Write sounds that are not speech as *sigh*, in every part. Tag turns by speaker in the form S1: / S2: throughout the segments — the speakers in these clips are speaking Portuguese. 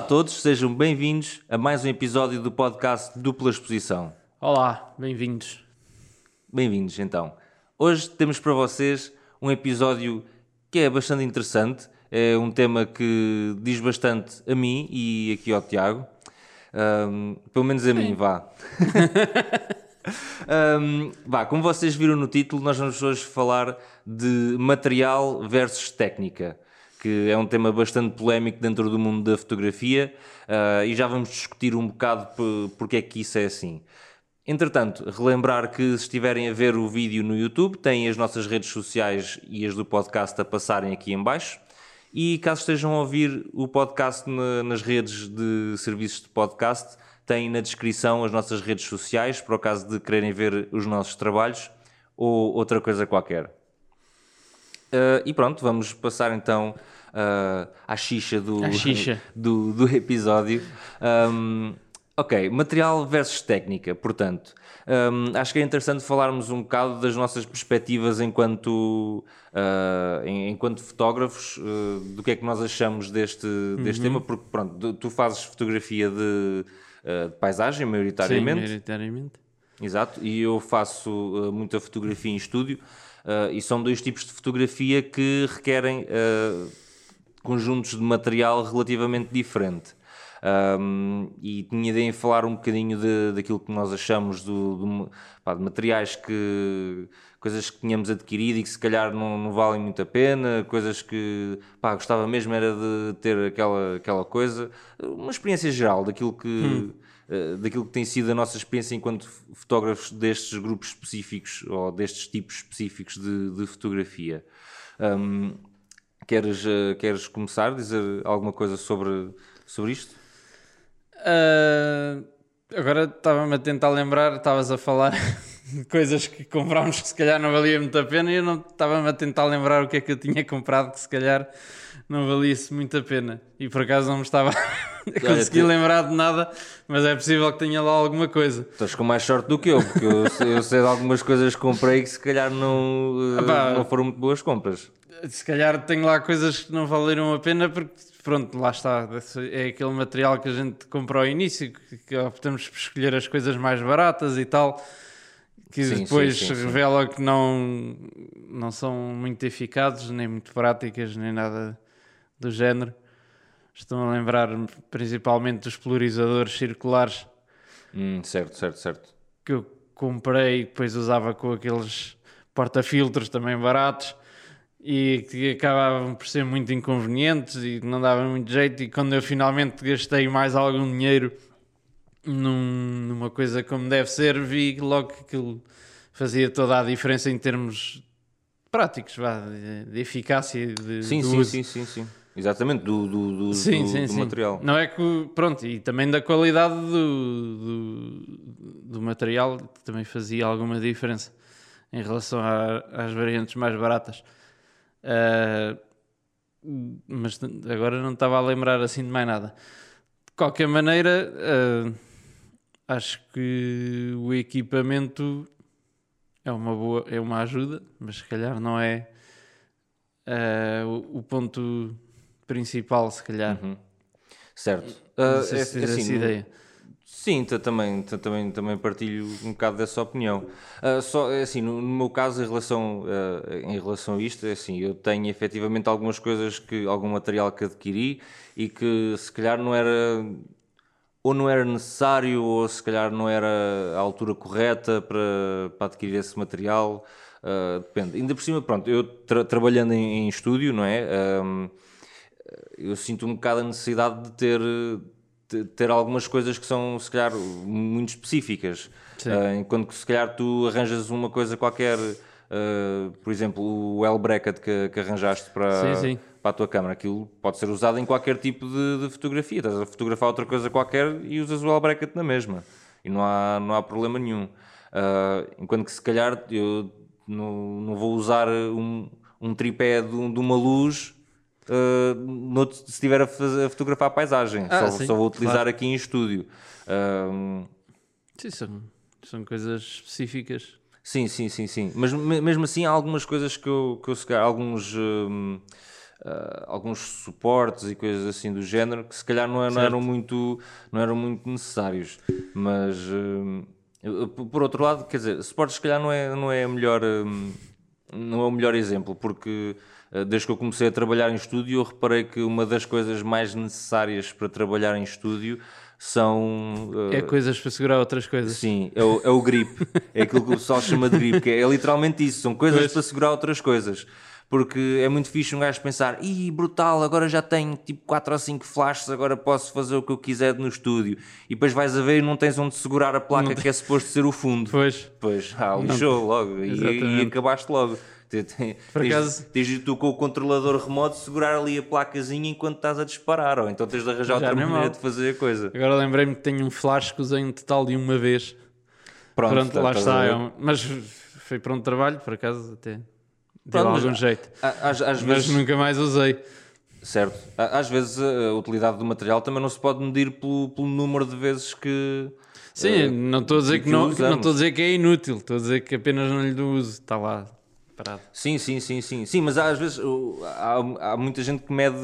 S1: Olá a todos, sejam bem-vindos a mais um episódio do podcast Dupla Exposição.
S2: Olá, bem-vindos.
S1: Bem-vindos então. Hoje temos para vocês um episódio que é bastante interessante, é um tema que diz bastante a mim e aqui ao Tiago. Um, pelo menos a mim, vá. *laughs* um, vá, como vocês viram no título, nós vamos hoje falar de material versus técnica, que é um tema bastante polémico dentro do mundo da fotografia uh, e já vamos discutir um bocado porque é que isso é assim. Entretanto, relembrar que se estiverem a ver o vídeo no YouTube, têm as nossas redes sociais e as do podcast a passarem aqui em baixo. E caso estejam a ouvir o podcast na, nas redes de serviços de podcast, têm na descrição as nossas redes sociais, para o caso de quererem ver os nossos trabalhos ou outra coisa qualquer. Uh, e pronto, vamos passar então uh, à xixa do,
S2: xixa. *laughs*
S1: do, do, episódio. Um, Ok, material versus técnica, portanto, um, acho que é interessante falarmos um bocado das nossas perspectivas enquanto, uh, enquanto fotógrafos, uh, do que é que nós achamos deste, deste uhum. tema, porque pronto, tu fazes fotografia de, de paisagem, maioritariamente.
S2: Sim, maioritariamente.
S1: Exato, e eu faço muita fotografia em estúdio, e são dois tipos de fotografia que requerem conjuntos de material relativamente diferente. Um, e tinha em falar um bocadinho de, daquilo que nós achamos do, do pá, de materiais que coisas que tínhamos adquirido e que se calhar não, não valem muito a pena, coisas que pá, gostava mesmo era de ter aquela, aquela coisa, uma experiência geral daquilo que, hum. Uh, daquilo que tem sido a nossa experiência enquanto fotógrafos destes grupos específicos ou destes tipos específicos de, de fotografia. Um, queres, uh, queres começar a dizer alguma coisa sobre, sobre isto?
S2: Uh, agora estava-me a tentar lembrar, estavas a falar *laughs* de coisas que comprámos que se calhar não valia muito a pena e eu não estava-me a tentar lembrar o que é que eu tinha comprado que se calhar não valia-se muito a pena. E por acaso não me estava a conseguir lembrar de nada, mas é possível que tenha lá alguma coisa.
S1: Estás com mais sorte do que eu, porque eu, eu sei de algumas coisas que comprei que se calhar não, ah, não foram muito boas compras.
S2: Se calhar tenho lá coisas que não valeram a pena porque pronto, lá está. É aquele material que a gente comprou ao início, que optamos por escolher as coisas mais baratas e tal, que sim, depois sim, sim, revela que não, não são muito eficazes, nem muito práticas, nem nada do género. Estão a lembrar principalmente dos polarizadores circulares.
S1: Hum, certo, certo, certo.
S2: Que eu comprei e depois usava com aqueles porta-filtros também baratos e que acabavam por ser muito inconvenientes e não davam muito jeito. E quando eu finalmente gastei mais algum dinheiro num, numa coisa como deve ser, vi logo que aquilo fazia toda a diferença em termos práticos, vá, de, de eficácia. De,
S1: sim, sim, sim, sim, sim. Exatamente, do, do, do, sim, do, sim, do sim. material.
S2: Não é que, pronto, e também da qualidade do, do, material, que também fazia alguma diferença em relação a, às variantes mais baratas. Uh, mas agora não estava a lembrar assim de mais nada. De qualquer maneira, uh, acho que o equipamento é uma boa, é uma ajuda, mas se calhar não é uh, o, o, ponto principal, se calhar.
S1: Uhum. Certo.
S2: Uh, se é, assim, ideia.
S1: Sim, também, também, também partilho um bocado dessa opinião. Uh, só, é assim, no, no, meu caso, em relação, uh, em relação a isto, é assim, eu tenho efetivamente algumas coisas, que algum material que adquiri e que se calhar não era, ou não era necessário, ou se calhar não era a altura correta para, para adquirir esse material, uh, depende. Ainda por cima, pronto, eu tra trabalhando em, em, estúdio, não é? Eu sinto um bocado a necessidade de ter ter algumas coisas que são, se calhar, muito específicas. Uh, enquanto que, se calhar, tu arranjas uma coisa qualquer, uh, por exemplo, o L bracket que, que arranjaste para, sim, sim. para a tua câmera, aquilo pode ser usado em qualquer tipo de, de, fotografia. Estás a fotografar outra coisa qualquer e usas o L bracket na mesma. E não há, não há problema nenhum. Uh, enquanto que, se calhar, eu não, não vou usar um, um tripé de, de uma luz uh, noutro, se estiver a, fazer, a, fotografar a paisagem. Ah, só, só, vou utilizar claro. aqui em estúdio.
S2: Sim, são, são coisas específicas.
S1: Sim, sim, sim, sim. Mas mesmo assim há algumas coisas que eu, que eu alguns. Uh, uh, alguns suportes e coisas assim do género que se calhar não, não eram, muito, não eram muito necessários. Mas por outro lado, quer dizer, suportes se calhar não é, não é, a melhor, um, não é o melhor exemplo, porque desde que eu comecei a trabalhar em estúdio, eu reparei que uma das coisas mais necessárias para trabalhar em estúdio são.
S2: Uh, é coisas para segurar outras coisas.
S1: Sim, é o, é o grip. *laughs* é aquilo que o pessoal chama de grip, que é, é literalmente isso, são coisas pois. para segurar outras coisas porque é muito fixe um gajo pensar, ih, brutal, agora já tenho tipo 4 ou 5 flashes, agora posso fazer o que eu quiser no estúdio. E depois vais a ver e não tens onde segurar a placa que é suposto ser o fundo.
S2: Pois.
S1: Pois, ah, lixou logo e, e, acabaste logo. Por acaso... tens, tens tu com o controlador remoto segurar ali a placazinha enquanto estás a disparar, ou então tens de arranjar outra maneira de fazer a coisa.
S2: Agora lembrei-me que tenho um flash que usei um total de uma vez. Pronto, Pronto tá, lá está. É mas foi para um trabalho, por acaso, até. Deu Pronto, algum jeito.
S1: Às, às
S2: mas
S1: vezes...
S2: nunca mais usei.
S1: Certo. Às vezes a utilidade do material também não se pode medir pelo, pelo número de vezes que.
S2: Sim, uh, não estou a dizer que, que não, não estou a dizer que é inútil, estou a dizer que apenas não lhe dou uso, está lá
S1: Sim, sim, sim, sim. Sim, mas às vezes há, há muita gente que mede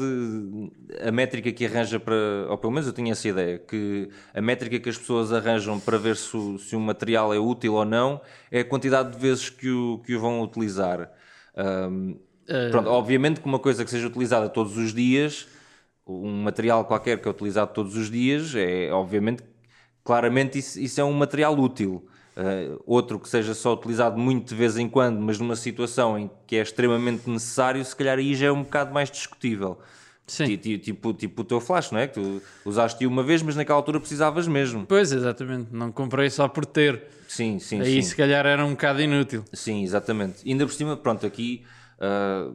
S1: a métrica que arranja para. Ou pelo menos eu tinha essa ideia, que a métrica que as pessoas arranjam para ver se o, se o material é útil ou não é a quantidade de vezes que o, que o vão utilizar. Um, uh... Pronto, obviamente que uma coisa que seja utilizada todos os dias, um material qualquer que é utilizado todos os dias, é obviamente, claramente isso, isso é um material útil. Uh, outro que seja só utilizado muito de vez em quando, mas numa situação em que é extremamente necessário, se calhar aí já é um bocado mais discutível. Sim. Tipo, tipo, o teu flash, não é? Que tu usaste uma vez, mas naquela altura precisavas mesmo.
S2: Pois, exatamente. Não comprei só por ter.
S1: Sim, sim,
S2: Aí
S1: sim.
S2: se calhar era um bocado inútil.
S1: Sim, exatamente. E ainda por cima, pronto, aqui uh,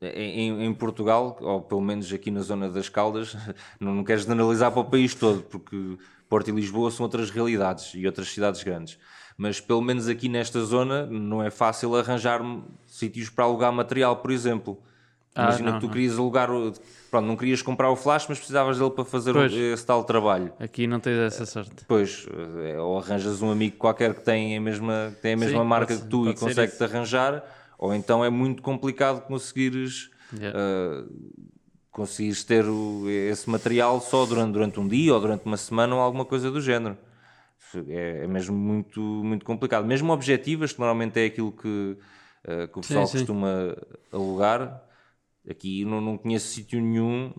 S1: em, em, Portugal, ou pelo menos aqui na zona das Caldas, *laughs* não, não queres generalizar para o país todo, porque Porto e Lisboa são outras realidades e outras cidades grandes. Mas pelo menos aqui nesta zona não é fácil arranjar sítios para alugar material, por exemplo. Ah, Imagina não, que tu não. querias alugar, pronto, não querias comprar o flash, mas precisavas dele para fazer pois, esse tal trabalho.
S2: Aqui não tens essa sorte.
S1: Pois, é, ou arranjas um amigo qualquer que tem a mesma, tem a mesma Sim, marca que tu e consegue-te arranjar, ou então é muito complicado conseguires, yeah. uh, conseguires ter o, esse material só durante, durante um dia ou durante uma semana ou alguma coisa do género. É, é mesmo muito, muito complicado. Mesmo objetivas, que normalmente é aquilo que, uh, que o pessoal sim, costuma alugar Aqui não, não conheço sítio nenhum.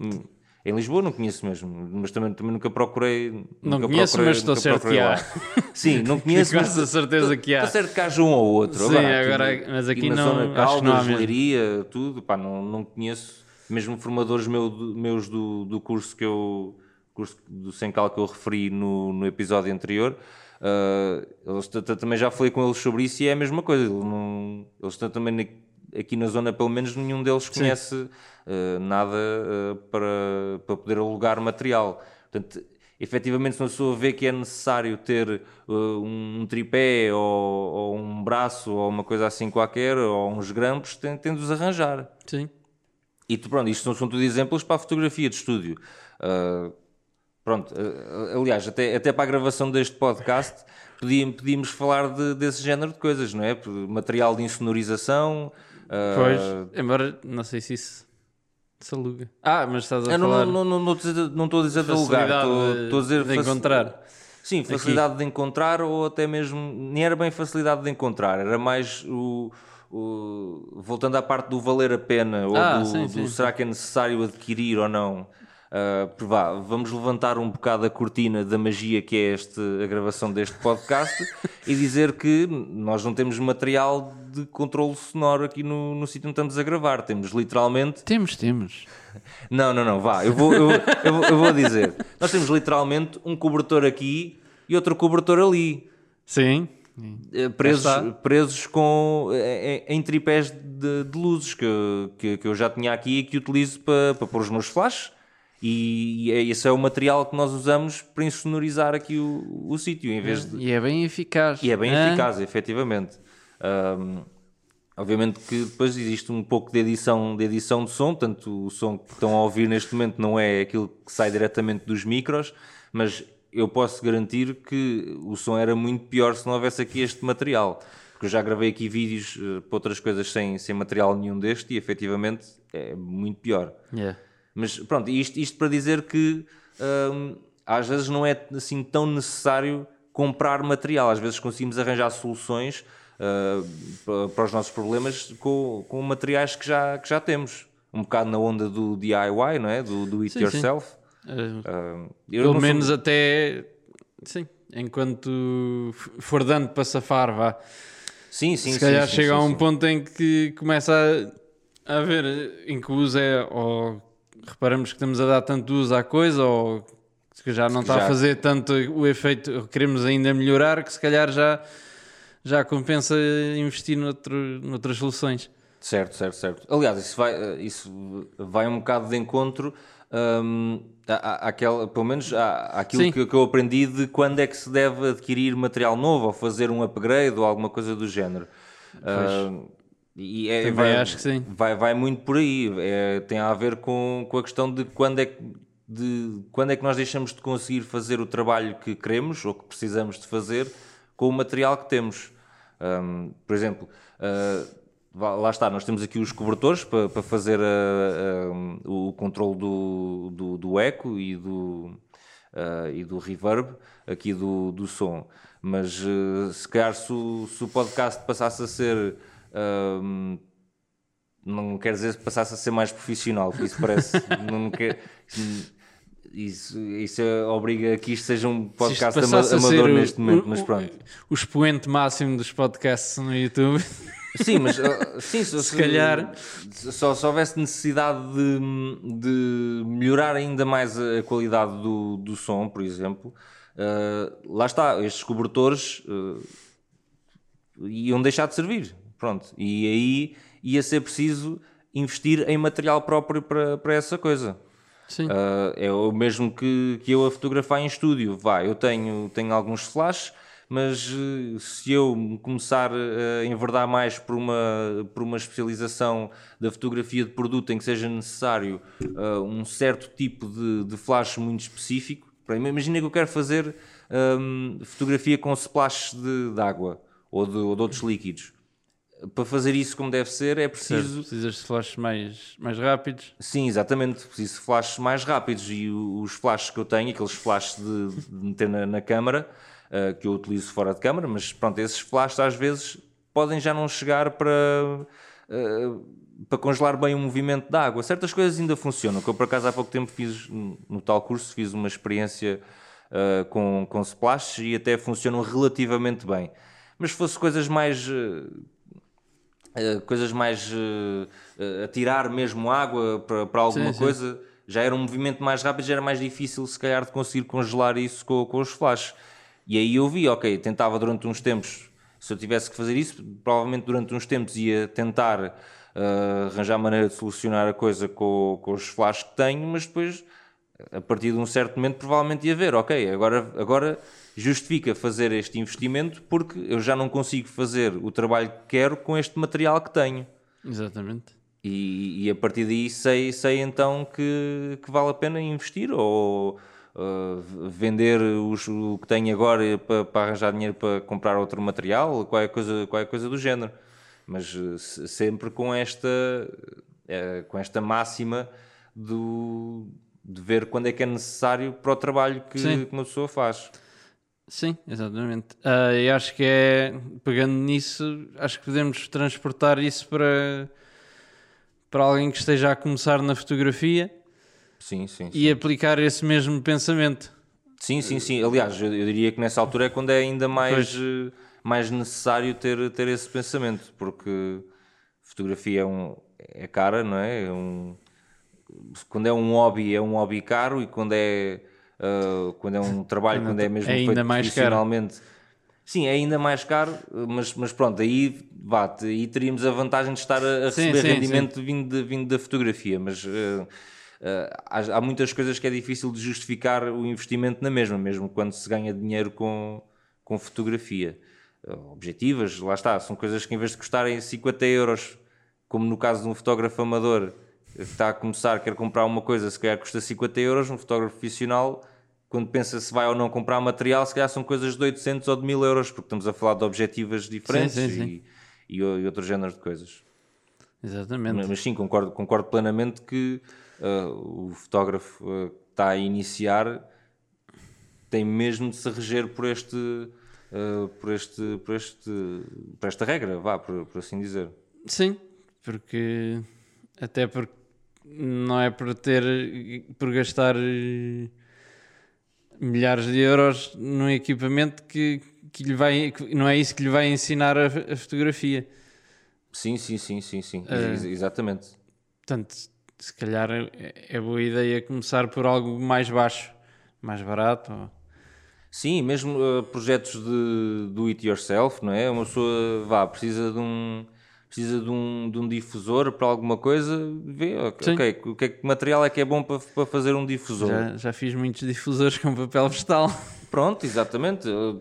S1: Em Lisboa não conheço mesmo, mas também, também nunca procurei.
S2: Não
S1: nunca
S2: conheço,
S1: procurei,
S2: mas estou certo que há.
S1: Sim, não *laughs* conheço.
S2: Com essa certeza que há.
S1: Estou certo que haja um ou outro.
S2: Sim, agora, aqui, mas aqui, aqui não.
S1: Zona Caldas, Leiria, tudo, pá, não, não conheço. Mesmo formadores meu, meus do, do curso que eu. Curso do Sencal que eu referi no, no episódio anterior. Uh, eles também já falei com eles sobre isso e é a mesma coisa. Eles, não, eles estão também aqui na zona, pelo menos, nenhum deles conhece uh, nada uh, para, para poder alugar material. Portanto, efetivamente, se uma pessoa vê que é necessário ter um tripé ou, ou, um braço ou uma coisa assim qualquer, ou uns grampos, tem, tem de os arranjar.
S2: Sim.
S1: E tu, pronto, isto são, são tudo exemplos para a fotografia de estúdio. Uh, pronto, uh, aliás, até, até para a gravação deste podcast podíamos, podíamos falar de, desse género de coisas, não é? Material de insonorização,
S2: Pois, uh, embora não sei se isso se aluga. Ah, mas estás a eu falar.
S1: Não, não, não, não estou a dizer de alugar, estou, estou a dizer
S2: de encontrar.
S1: Sim, facilidade Aqui. de encontrar ou até mesmo. Nem era bem facilidade de encontrar, era mais o. o voltando à parte do valer a pena ou ah, do, sim, sim. do será que é necessário adquirir ou não. Uh, vá, vamos levantar um bocado a cortina da magia que é este, a gravação deste podcast *laughs* e dizer que nós não temos material de controle sonoro aqui no, no sítio onde estamos a gravar. Temos literalmente.
S2: Temos, temos.
S1: Não, não, não, vá, eu vou, eu, eu, vou, eu vou dizer. Nós temos literalmente um cobertor aqui e outro cobertor ali.
S2: Sim.
S1: Eh, presos, presos com, em, eh, em tripés de, de luzes que, que, que, eu já tinha aqui e que utilizo para, para pôr os meus flashes e, e esse é o material que nós usamos para insonorizar aqui o, o sítio, em vez de...
S2: E é bem eficaz.
S1: E é bem é? eficaz, efetivamente. Um, obviamente que depois existe um pouco de edição, de edição de som, tanto o som que estão a ouvir neste momento não é aquilo que sai diretamente dos micros, mas eu posso garantir que o som era muito pior se não houvesse aqui este material. Porque porque eu já gravei aqui vídeos uh, para outras coisas sem, sem material nenhum deste e efetivamente é muito pior.
S2: Yeah.
S1: Mas pronto, isto, isto para dizer que hum, às vezes não é assim tão necessário comprar material, às vezes conseguimos arranjar soluções uh, para os nossos problemas com, com materiais que já, que já temos. Um bocado na onda do DIY, não é? Do, do it
S2: Sim,
S1: yourself.
S2: Uh,
S1: Uh, eu
S2: pelo
S1: não sou-
S2: menos até. Sim, enquanto for dando para safar, vá.
S1: Sim, sim,
S2: Se
S1: sim,
S2: calhar
S1: sim,
S2: chega
S1: sim,
S2: a um
S1: sim.
S2: ponto em que começa a, a haver em que o uso é ou reparamos que estamos a dar tanto uso à coisa ou que já não está
S1: Já.
S2: a fazer tanto o efeito, queremos ainda melhorar, que se calhar já, já compensa investir noutro, noutras soluções.
S1: Certo, certo, certo. Aliás, isso vai, isso vai um bocado de encontro hum, à- àquela, pelo menos à- àquilo que, que eu aprendi de quando é que se deve adquirir material novo ou fazer um upgrade ou alguma coisa do género. Hum, e é- vai,
S2: acho que sim.
S1: Vai, vai muito por aí. É, tem a ver com, com a questão de quando é que de quando é que nós deixamos de conseguir fazer o trabalho que queremos ou que precisamos de fazer com o material que temos. Hum, por exemplo, vá- lá está, nós temos aqui os cobertores para, para fazer ah, ah, o controle do, do, do eco e do, ah, e do reverb aqui do, do som. Mas ah, se calhar se o, se o podcast passasse a ser. Hum, não quer dizer que passasse a ser mais profissional, isso parece. *laughs* não quer, isso, isso obriga a que isto seja um podcast ama- amador
S2: o-
S1: neste momento,
S2: o-
S1: mas
S2: o-
S1: pronto.
S2: O expoente máximo dos podcasts no YouTube.
S1: Sim, mas uh, *laughs* sim, se,
S2: Se calhar.
S1: só, se houvesse necessidade de, de melhorar ainda mais a qualidade do, do som, por exemplo, uh, lá está, estes cobertores uh, iam deixar de servir. Pronto. E aí ia ser preciso investir em material próprio para, para essa coisa.
S2: Sim.
S1: Uh, é o mesmo que, que eu a fotografar em estúdio. Vai, eu tenho, tenho alguns flashes, mas uh, se eu me começar a enverdar mais por uma, por uma especialização da fotografia de produto em que seja necessário uh, um certo tipo de, de flash muito específico, imagina que eu quero fazer um, fotografia com splashes de, de água ou de, ou de outros líquidos. Para fazer isso como deve ser, é
S2: Certo,
S1: preciso
S2: Precisas de flashes mais, mais rápidos.
S1: Sim, exatamente. Preciso de flashes mais rápidos e os flashes que eu tenho, aqueles flashes de, de meter na, na câmara, ah, que eu utilizo fora de câmara, mas pronto, esses flashes às vezes podem já não chegar para, ah, para congelar bem o movimento da água. Certas coisas ainda funcionam, que eu por acaso há pouco tempo fiz, no tal curso, fiz uma experiência ah, com, com splashes e até funcionam relativamente bem. Mas se fosse coisas mais... ah, Uh, coisas mais uh, uh, a tirar mesmo água para, para alguma
S2: Sim, sim.
S1: coisa, já era um movimento mais rápido, já era mais difícil se calhar de conseguir congelar isso com, com os flashes. E aí eu vi, ok, tentava durante uns tempos, se eu tivesse que fazer isso, provavelmente durante uns tempos ia tentar uh, arranjar maneira de solucionar a coisa com, com os flashes que tenho, mas depois, a partir de um certo momento, provavelmente ia ver, ok, agora, agora justifica fazer este investimento porque eu já não consigo fazer o trabalho que quero com este material que tenho.
S2: Exatamente.
S1: E, e a partir daí sei, sei então que, que vale a pena investir ou uh, vender os- o que tenho agora para, para arranjar dinheiro para comprar outro material, qualquer coisa, qualquer coisa do género. Mas uh, se- sempre com esta, eh, com esta máxima do, de ver quando é que é necessário para o trabalho que,
S2: Sim.
S1: que uma pessoa faz.
S2: Sim, exatamente. Ah, e acho que é, pegando nisso, acho que podemos transportar isso para, para alguém que esteja a começar na fotografia
S1: Sim, sim. sim.
S2: e aplicar esse mesmo pensamento.
S1: Sim, sim, sim. Aliás, eu, eu diria que nessa altura é quando é ainda mais, eh, mais necessário ter, ter esse pensamento, porque fotografia é, um, é cara, não é? É um, quando é um hobby, é um hobby caro e quando é, ah, quando é um *laughs* trabalho, quando é mesmo
S2: é ainda
S1: feito
S2: mais caro.
S1: profissionalmente. Sim, é ainda mais caro, mas, mas pronto, aí, vá, aí teríamos a vantagem de estar a, a
S2: Sim,
S1: receber
S2: sim,
S1: rendimento Vindo, de- vindo da fotografia, mas eh, eh, há, há muitas coisas que é difícil de justificar o investimento na mesma, mesmo quando se ganha dinheiro com, com fotografia. Eh, objetivas, lá está, são coisas que em vez de custarem 50 euros, como no caso de um fotógrafo amador está a começar, quer comprar uma coisa, se calhar custa 50 euros, um fotógrafo profissional quando pensa se vai ou não comprar material, se calhar são coisas de 800 ou de 1000 euros, porque estamos a falar de objetivas diferentes
S2: Sim, sim,
S1: e, e, e outros géneros de coisas.
S2: Exatamente.
S1: Mas, mas sim, concordo, concordo plenamente que uh, o fotógrafo uh, que está a iniciar tem mesmo de se reger por este, uh, por este, por este, por esta regra, vá, por, por assim dizer.
S2: Sim, porque até porque não é por ter por gastar eh, milhares de euros num equipamento que, que lhe vai que não é isso que lhe vai ensinar a, a fotografia.
S1: Sim, sim, sim, sim, sim. Ex- exatamente.
S2: Portanto, se calhar é, é boa ideia começar por algo mais baixo, mais barato. ou-
S1: Sim, mesmo uh, projetos de do it yourself, não é? Uma pessoa vá, precisa de um precisa de um, de um difusor para alguma coisa, vê, ok,
S2: Sim.
S1: ok, o que, é que material é que é bom para, para fazer um difusor?
S2: Já, já fiz muitos difusores com papel vegetal. *laughs*
S1: Pronto, exatamente. Uh,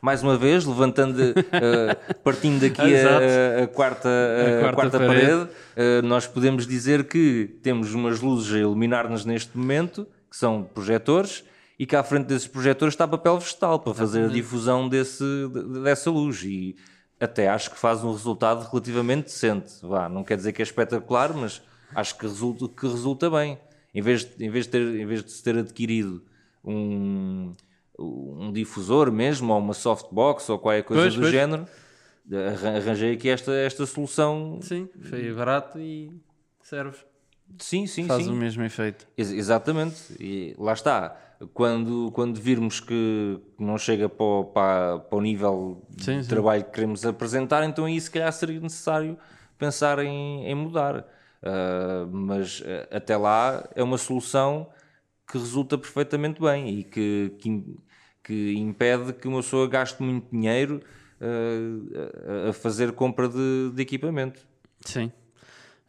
S1: mais uma vez, levantando, uh, partindo daqui *laughs* a, a quarta, a
S2: A quarta
S1: quarta
S2: parede.
S1: parede, nós podemos dizer que temos umas luzes a iluminar-nos neste momento, que são projetores, e que à frente desses projetores está papel vegetal para fazer a difusão desse, de- dessa luz. E até acho que faz um resultado relativamente decente. Vá, não quer dizer que é espetacular, mas acho que resulta, que resulta bem. Em vez, de, em, vez de ter, em vez de se ter adquirido um, um difusor mesmo, ou uma softbox, ou qualquer coisa
S2: Pois,
S1: do
S2: pois.
S1: género, arran- arranjei aqui esta, esta solução.
S2: Sim, foi barato e serve.
S1: Sim, sim,
S2: Faz
S1: sim.
S2: o mesmo efeito.
S1: Ex- Exatamente, e lá está. Quando, quando virmos que não chega para o, para, para o nível
S2: Sim,
S1: de
S2: sim.
S1: trabalho que queremos apresentar, então aí se calhar seria necessário pensar em, em mudar. Ah, mas ah, até lá é uma solução que resulta perfeitamente bem e que, que, que impede que uma pessoa gaste muito dinheiro a- a fazer compra de, de equipamento.
S2: Sim.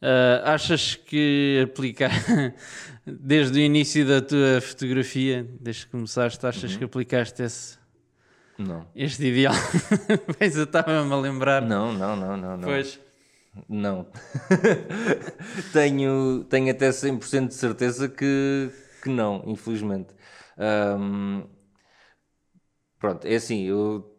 S2: Ah, achas que aplicar *laughs* desde o início da tua fotografia, desde que começaste, achas que aplicaste esse,
S1: Não.
S2: este ideal? *laughs* Pois eu estava-me a lembrar.
S1: Não, não, não, não. não.
S2: Pois.
S1: Não. *laughs* tenho, tenho até 100% de certeza que, que não, infelizmente. Ahm, pronto, é assim, eu,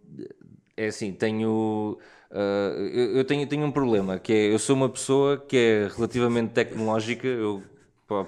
S1: é assim, tenho, ah, eu, eu tenho, tenho um problema, que é, eu sou uma pessoa que é relativamente tecnológica, eu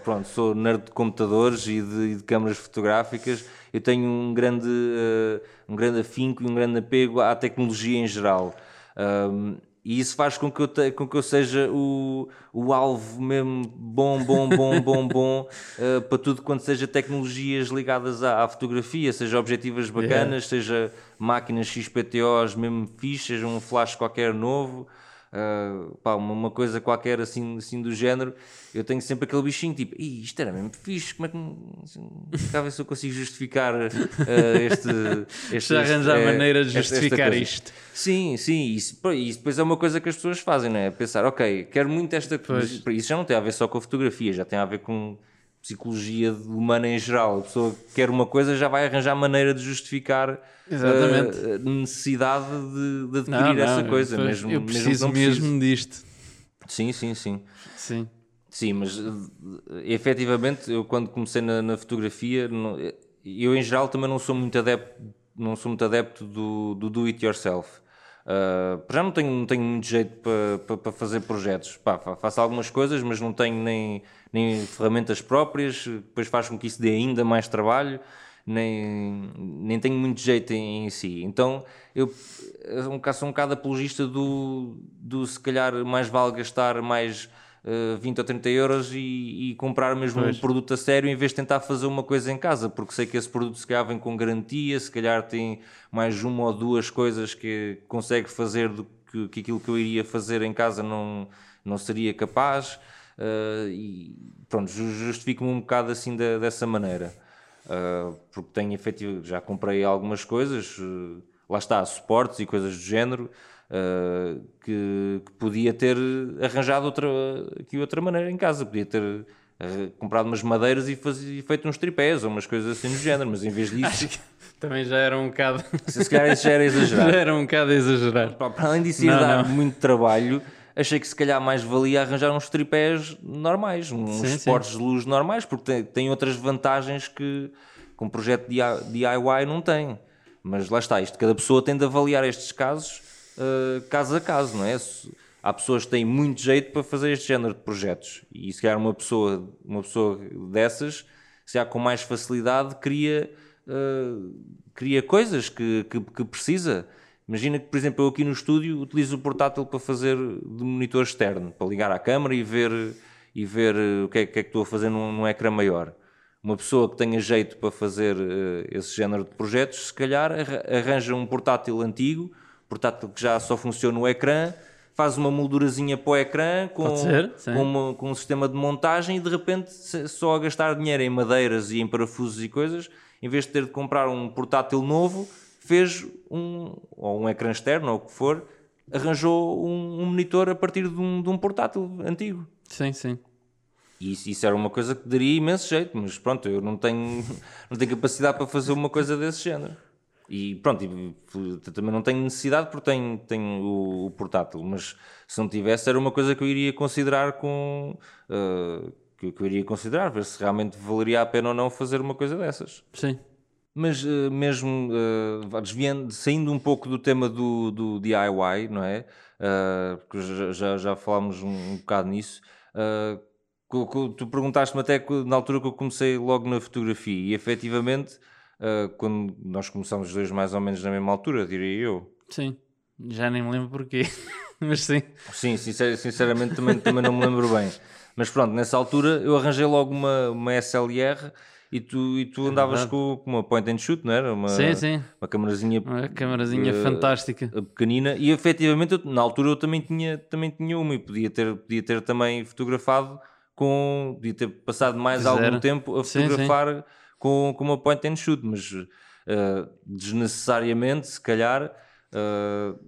S1: pronto, sou nerd de computadores e de, de câmaras fotográficas, eu tenho um grande, ah, um grande afinco e um grande apego à tecnologia em geral. Ahm, e isso faz com que eu, te- com que eu seja o, o alvo mesmo bom, bom, bom, *laughs* bom, bom eh, para tudo quanto seja tecnologias ligadas à, à fotografia, seja objetivas bacanas, seja máquinas XPTOs mesmo seja um flash qualquer novo, eh, pá, uma, uma coisa qualquer assim, assim do género. Eu tenho sempre aquele bichinho tipo, "Ih, isto era mesmo fixe, como é que. assim, ver se eu consigo justificar eh, *laughs* este. este
S2: Já arranjar
S1: este, eh,
S2: maneira de
S1: esta- esta
S2: justificar
S1: coisa."
S2: isto.
S1: Sim, sim, isso, isso depois é uma coisa que as pessoas fazem, não é? Pensar, ok, quero muito esta coisa. Isso já não tem a ver só com a fotografia, já tem a ver com psicologia humana em geral. A pessoa quer uma coisa, já vai arranjar maneira de justificar
S2: Exatamente.
S1: eh, a necessidade de, de adquirir
S2: Não, não,
S1: essa coisa, mesmo,
S2: eu
S1: mesmo que
S2: preciso mesmo,
S1: precise.
S2: disto.
S1: Sim, sim, sim.
S2: Sim.
S1: Sim, mas eh, efetivamente eu quando comecei na, na fotografia, não- eu em geral também não sou muito adepto, não sou muito adepto do, do do it yourself. Uh, já não tenho, não tenho muito jeito para pa, pa fazer projetos. Pá, fa- faço algumas coisas, mas não tenho nem, nem ferramentas próprias, depois faz com que isso dê ainda mais trabalho, nem, nem tenho muito jeito em, em si. Então eu um sou um bocado apologista do, do se calhar mais vale gastar mais uh, 20 ou 30 euros e, e comprar mesmo
S2: Pois.
S1: um produto a sério em vez de tentar fazer uma coisa em casa, porque sei que esse produto se calhar vem com garantia, se calhar tem mais uma ou duas coisas que consegue fazer do que, que aquilo que eu iria fazer em casa não, não seria capaz. Uh, e pronto, ju- justifico-me um bocado assim da- dessa maneira. Uh, porque tenho efetivo, já comprei algumas coisas, uh, lá está, suportes e coisas do género, que, que podia ter arranjado outra, aqui outra maneira em casa, podia ter comprado umas madeiras e, faz- e feito uns tripés ou umas coisas assim do género, mas em vez disso,
S2: Também já era um bocado.
S1: se calhar isso já era *laughs*
S2: já
S1: exagerado.
S2: era um bocado a exagerar.
S1: Para além disso ir
S2: Não,
S1: dar
S2: não.
S1: muito trabalho, achei que se calhar mais valia arranjar uns tripés normais, uns
S2: Sim,
S1: suportes de luz normais, porque tem, tem outras vantagens que que um projeto DIY não tem. Mas lá está, isto, cada pessoa tem de avaliar estes casos uh, caso a caso, não é? Há pessoas que têm muito jeito para fazer este género de projetos e se calhar uma pessoa, uma pessoa dessas, se há com mais facilidade, cria, uh, cria coisas que, que, que precisa. Imagina que, por exemplo, eu aqui no estúdio utilizo o portátil para fazer de monitor externo, para ligar à câmara e ver, e ver o que é, que, é que estou a fazer num, num ecrã maior. Uma pessoa que tenha jeito para fazer uh, esse género de projetos, se calhar arranja um portátil antigo, portátil que já só funciona no ecrã, faz uma moldurazinha para o ecrã com, ser, com, uma, com, um sistema de montagem e de repente só a gastar dinheiro em madeiras e em parafusos e coisas, em vez de ter de comprar um portátil novo, fez um, ou um ecrã externo ou o que for, arranjou um, um monitor a partir de um, de um portátil antigo.
S2: Sim, sim.
S1: E isso, isso, era uma coisa que daria imenso jeito, mas pronto, eu não tenho, *laughs* não tenho capacidade para fazer uma coisa desse género. E pronto, e, também não tenho necessidade porque tenho, tenho o, o, portátil, mas se não tivesse era uma coisa que eu iria considerar com. Uh, que, que, eu iria considerar, ver se realmente valeria a pena ou não fazer uma coisa dessas.
S2: Sim.
S1: Mas uh, mesmo uh, desviando, saindo um pouco do tema do, do DIY, não é? porque já, já, falámos um, um bocado nisso Tu perguntaste-me até na altura que eu comecei logo na fotografia e efetivamente, uh, quando nós começamos os dois mais ou menos na mesma altura, diria eu.
S2: Sim, já nem me lembro porquê, *laughs* mas sim.
S1: Sim, sincer, sinceramente também, também não me lembro bem. Mas pronto, nessa altura eu arranjei logo uma, uma SLR e tu, e tu é andavas com, com, uma point and shoot, não era? Uma,
S2: sim, sim.
S1: Uma camarazinha,
S2: uma camarazinha uh, fantástica.
S1: Pequenina. E efetivamente, eu, na altura eu também tinha, também tinha uma e podia ter, podia ter também fotografado com. podia ter passado mais Zero. algum tempo a fotografar sim, sim. Com, com uma point and shoot, mas uh, desnecessariamente, se calhar. Uh,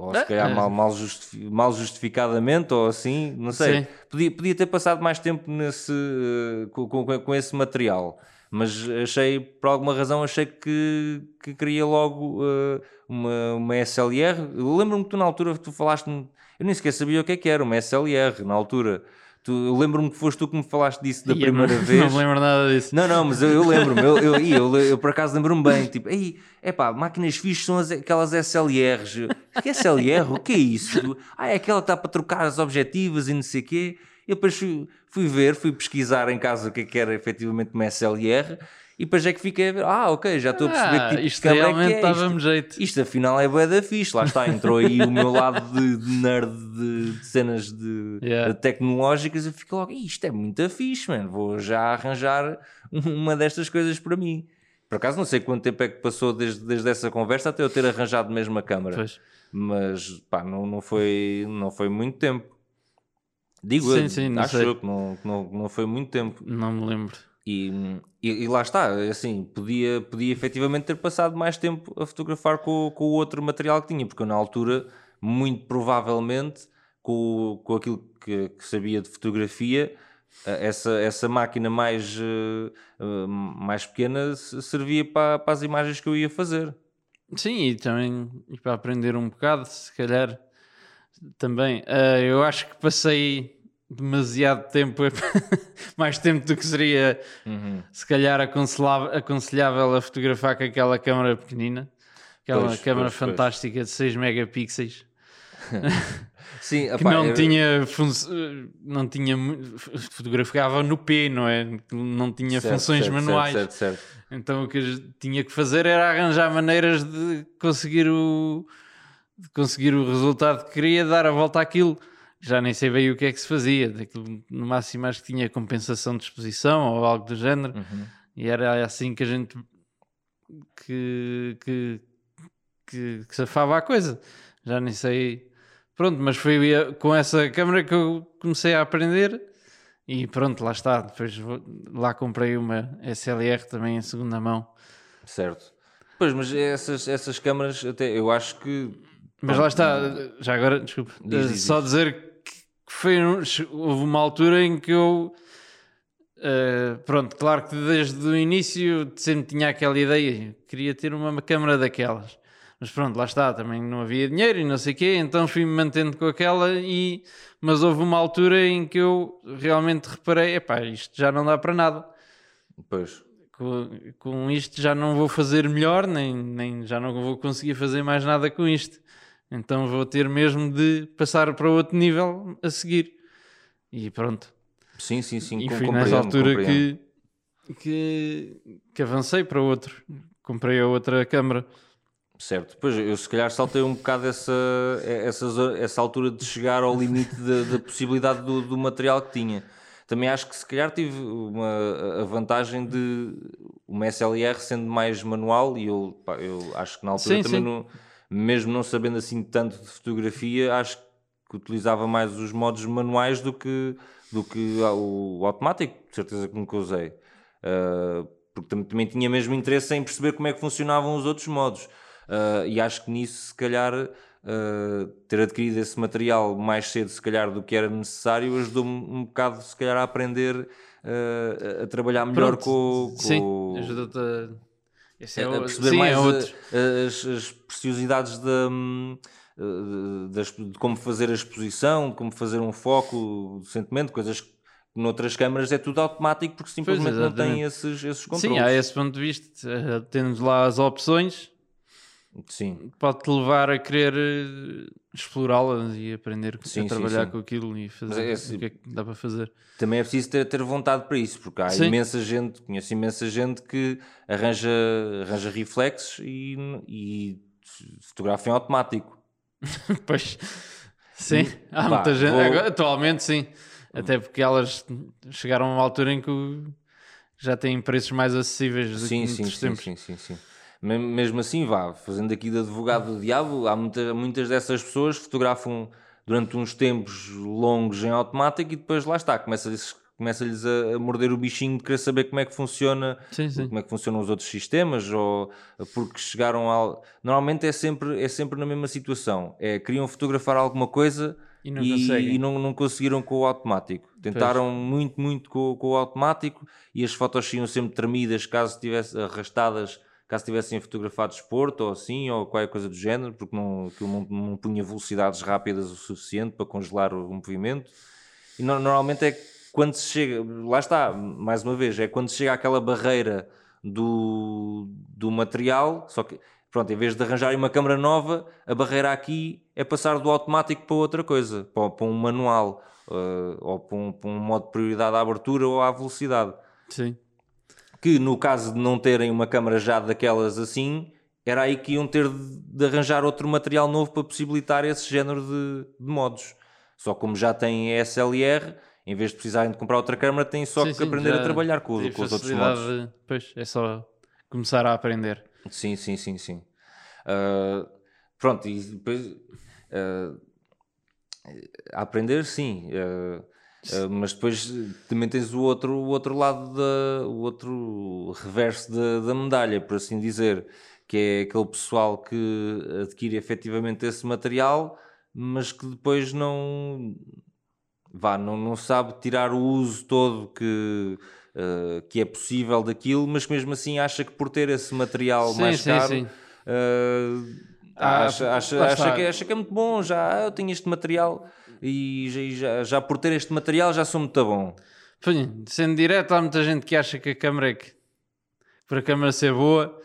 S1: ou se calhar é. mal, mal, justifi mal, justificadamente, ou assim, não sei. Podia, podia ter passado mais tempo nesse, uh, com, com, com, esse material, mas achei, por alguma razão, achei que, que queria logo uh, uma, uma SLR. Lembro-me que tu na altura tu falaste, eu nem sequer sabia o que é que era uma SLR na altura. Tu, eu lembro-me que foste tu que me falaste disso da primeira
S2: não, *laughs*
S1: vez.
S2: Não me lembro nada disso.
S1: Não, não, mas eu, eu lembro-me. Eu, eu, eu, eu, por acaso lembro-me bem. Tipo, ei, é pá, máquinas fixas são as, aquelas SLRs. Que SLR? O que é isso? Ah, é aquela que está para trocar as objetivas e não sei o quê. Eu depois fui, fui, ver, fui pesquisar em casa o que, é que era efetivamente uma SLR e depois é que fiquei a ver, ah, ok, já estou a perceber
S2: ah,
S1: que tipo
S2: isto de realmente é que é isto. jeito.
S1: Isto afinal é bué da fixe, lá está, entrou aí o meu lado de, de nerd de, de, cenas de, yeah. de tecnológicas e fico logo, isto é muito fixe, mano, vou já arranjar uma destas coisas para mim. Por acaso não sei quanto tempo é que passou desde, desde essa conversa até eu ter arranjado mesmo a câmara. Pois. Mas pá, não, não, foi, não foi muito tempo. Digo, sim, sim, acho eu que não, não, não foi muito tempo.
S2: Não me lembro.
S1: E, e, e, lá está, assim, podia, podia efetivamente ter passado mais tempo a fotografar com, com o outro material que tinha, porque eu, na altura, muito provavelmente, com, com aquilo que, que sabia de fotografia, eh, essa, essa máquina mais, uh, mais pequena servia para, para as imagens que eu ia fazer.
S2: Sim, e também para aprender um bocado, se calhar também. Uh, eu acho que passei demasiado tempo, *laughs* mais tempo do que seria uhum. se calhar aconselhável, aconselhável a fotografar com aquela câmera pequenina, aquela pois, câmera pois, fantástica pois. de 6 megapixels. *laughs*
S1: Sim,
S2: que não eu... tinha não tinha fotografava no P, não é? Não tinha certo, funções certo, manuais.
S1: Certo, certo,
S2: Então o que tinha que fazer era arranjar maneiras de conseguir o de conseguir o resultado que queria, dar a volta àquilo já nem sei bem o que é que se fazia. Daquilo, no máximo acho que tinha compensação de exposição ou algo do género. Uhum. E era assim que a gente que, que, que, que safava a coisa. Já nem sei. Pronto, mas foi com essa câmera que eu comecei a aprender. E pronto, lá está. Depois lá comprei uma SLR também em segunda mão.
S1: Certo. Pois, mas essas, essas câmaras, até eu acho que.
S2: Mas lá está, já agora, desculpa, diz, diz, só dizer foi, houve uma altura em que eu. Uh, pronto, claro que desde o início sempre tinha aquela ideia, queria ter uma câmera daquelas. Mas pronto, lá está, também não havia dinheiro e não sei o quê, então fui-me mantendo com aquela e... Mas houve uma altura em que eu realmente reparei, epá, isto já não dá para nada.
S1: Pois.
S2: com, com isto já não vou fazer melhor, nem, nem já não vou conseguir fazer mais nada com isto. Então vou ter mesmo de passar para outro nível a seguir. E pronto.
S1: Sim, sim, sim.
S2: E
S1: com-
S2: foi nessa altura
S1: compreendo.
S2: que, que, que avancei para outro. Comprei a outra câmara.
S1: Certo, pois eu se calhar saltei um bocado essa, essa, essa altura de chegar ao limite da, da possibilidade do, do material que tinha. Também acho que se calhar tive uma, a vantagem de uma SLR sendo mais manual e eu, pá, eu acho que na altura
S2: Sim,
S1: também,
S2: sim.
S1: não- mesmo não sabendo assim tanto de fotografia, acho que utilizava mais os modos manuais do que, do que o automático, de certeza que nunca usei. Uh, porque tam- também tinha mesmo interesse em perceber como é que funcionavam os outros modos. Uh, e acho que nisso, se calhar, uh, ter adquirido esse material mais cedo, se calhar, do que era necessário, ajudou-me um bocado, se calhar, a aprender a trabalhar melhor
S2: Pronto.
S1: com, com
S2: Sim, ajuda-te a. Esse é
S1: a
S2: o-
S1: perceber
S2: sim,
S1: mais
S2: é
S1: a-
S2: outro.
S1: as, as preciosidades da, hum, eh, das- de como fazer a exposição, como fazer um foco decentemente, coisas que noutras câmaras é tudo automático porque simplesmente não tem esses, esses
S2: Sim,
S1: controles.
S2: há esse ponto de vista. eh, Temos lá as opções,
S1: Sim,
S2: pode-te levar a querer eh, explorá-las e aprender
S1: Sim,
S2: a
S1: sim,
S2: trabalhar
S1: sim.
S2: com aquilo e fazer
S1: é
S2: o que é que dá para fazer.
S1: também é preciso ter, ter vontade para isso, porque há
S2: Sim.
S1: imensa gente, conheço imensa gente que arranja, arranja reflexos e, e fotografa em automático. *laughs*
S2: Pois, sim, há
S1: Pá,
S2: muita gente.
S1: vou-
S2: Agora, atualmente, sim. Até porque elas chegaram a uma altura em que já têm preços mais acessíveis do
S1: Sim,
S2: que
S1: sim, sim, sim, sim, sim. Me- Mesmo assim, vá, fazendo aqui de advogado do diabo, há muita, muitas dessas pessoas que fotografam durante uns tempos longos em automático e depois lá está, começa-lhes começa-lhes a, a morder o bichinho de querer saber como é que funciona,
S2: Sim, sim.
S1: como é que funcionam os outros sistemas, ou porque chegaram ao... Normalmente é sempre, é sempre na mesma situação. É, queriam fotografar alguma coisa
S2: E não conseguem.
S1: e não, não conseguiram com o automático. Tentaram muito, muito com, com o automático e as fotos iam sempre tremidas caso tivesse arrastadas, caso tivessem fotografado desporto ou assim, ou qualquer coisa do género, porque não, aquilo não, não punha velocidades rápidas o suficiente para congelar o movimento. E no- normalmente é quando se chega, lá está, mais uma vez, é quando se chega àquela barreira do, do material, só que, pronto, em vez de arranjarem uma câmara nova, a barreira aqui é passar do automático para outra coisa, para, para um manual, eh, ou para um, para um modo de prioridade à abertura ou à velocidade.
S2: Sim.
S1: Que no caso de não terem uma câmara já daquelas assim, era aí que iam ter de, de arranjar outro material novo para possibilitar esse género de, de modos. Só como já têm a SLR, em vez de precisarem de comprar outra câmara, têm só
S2: Sim,
S1: que
S2: sim,
S1: aprender a trabalhar com, com os outros modos.
S2: Pois, é só começar a aprender.
S1: Sim, sim, sim, sim. Ah, pronto, e depois ah, a aprender, sim. ah, ah, mas depois também tens o outro, o outro lado, da, o outro reverso da, da medalha, por assim dizer, que é aquele pessoal que adquire efetivamente esse material, mas que depois não vá, não, não sabe tirar o uso todo que, ah, que é possível daquilo, mas que mesmo assim acha que por ter esse material
S2: Sim,
S1: mais
S2: sim,
S1: caro
S2: sim.
S1: ah,
S2: Ah,
S1: acha, acha, acha que, acha que é muito bom, já ah, eu tenho este material e já, já, por ter este material já sou muito bom.
S2: Sendo direto, há muita gente que acha que a câmera é que, por a câmera ser boa,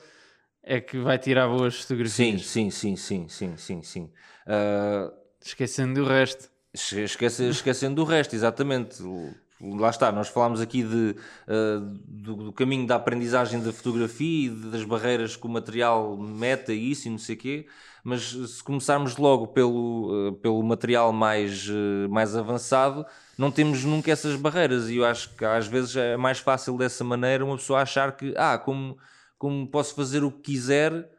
S2: é que vai tirar boas fotografias.
S1: sim, sim, sim, sim, sim, sim. Ah,
S2: Esquecendo do resto.
S1: Esque- Esquece, esquecendo do resto, exatamente. Lá está, nós falámos aqui de, ah, do, do caminho da aprendizagem da fotografia e das barreiras que o material mete a isso e não sei o quê, mas se começarmos logo pelo, ah, pelo material mais, ah, mais avançado, não temos nunca essas barreiras e eu acho que às vezes é mais fácil dessa maneira uma pessoa achar que, ah, como, como posso fazer o que quiser,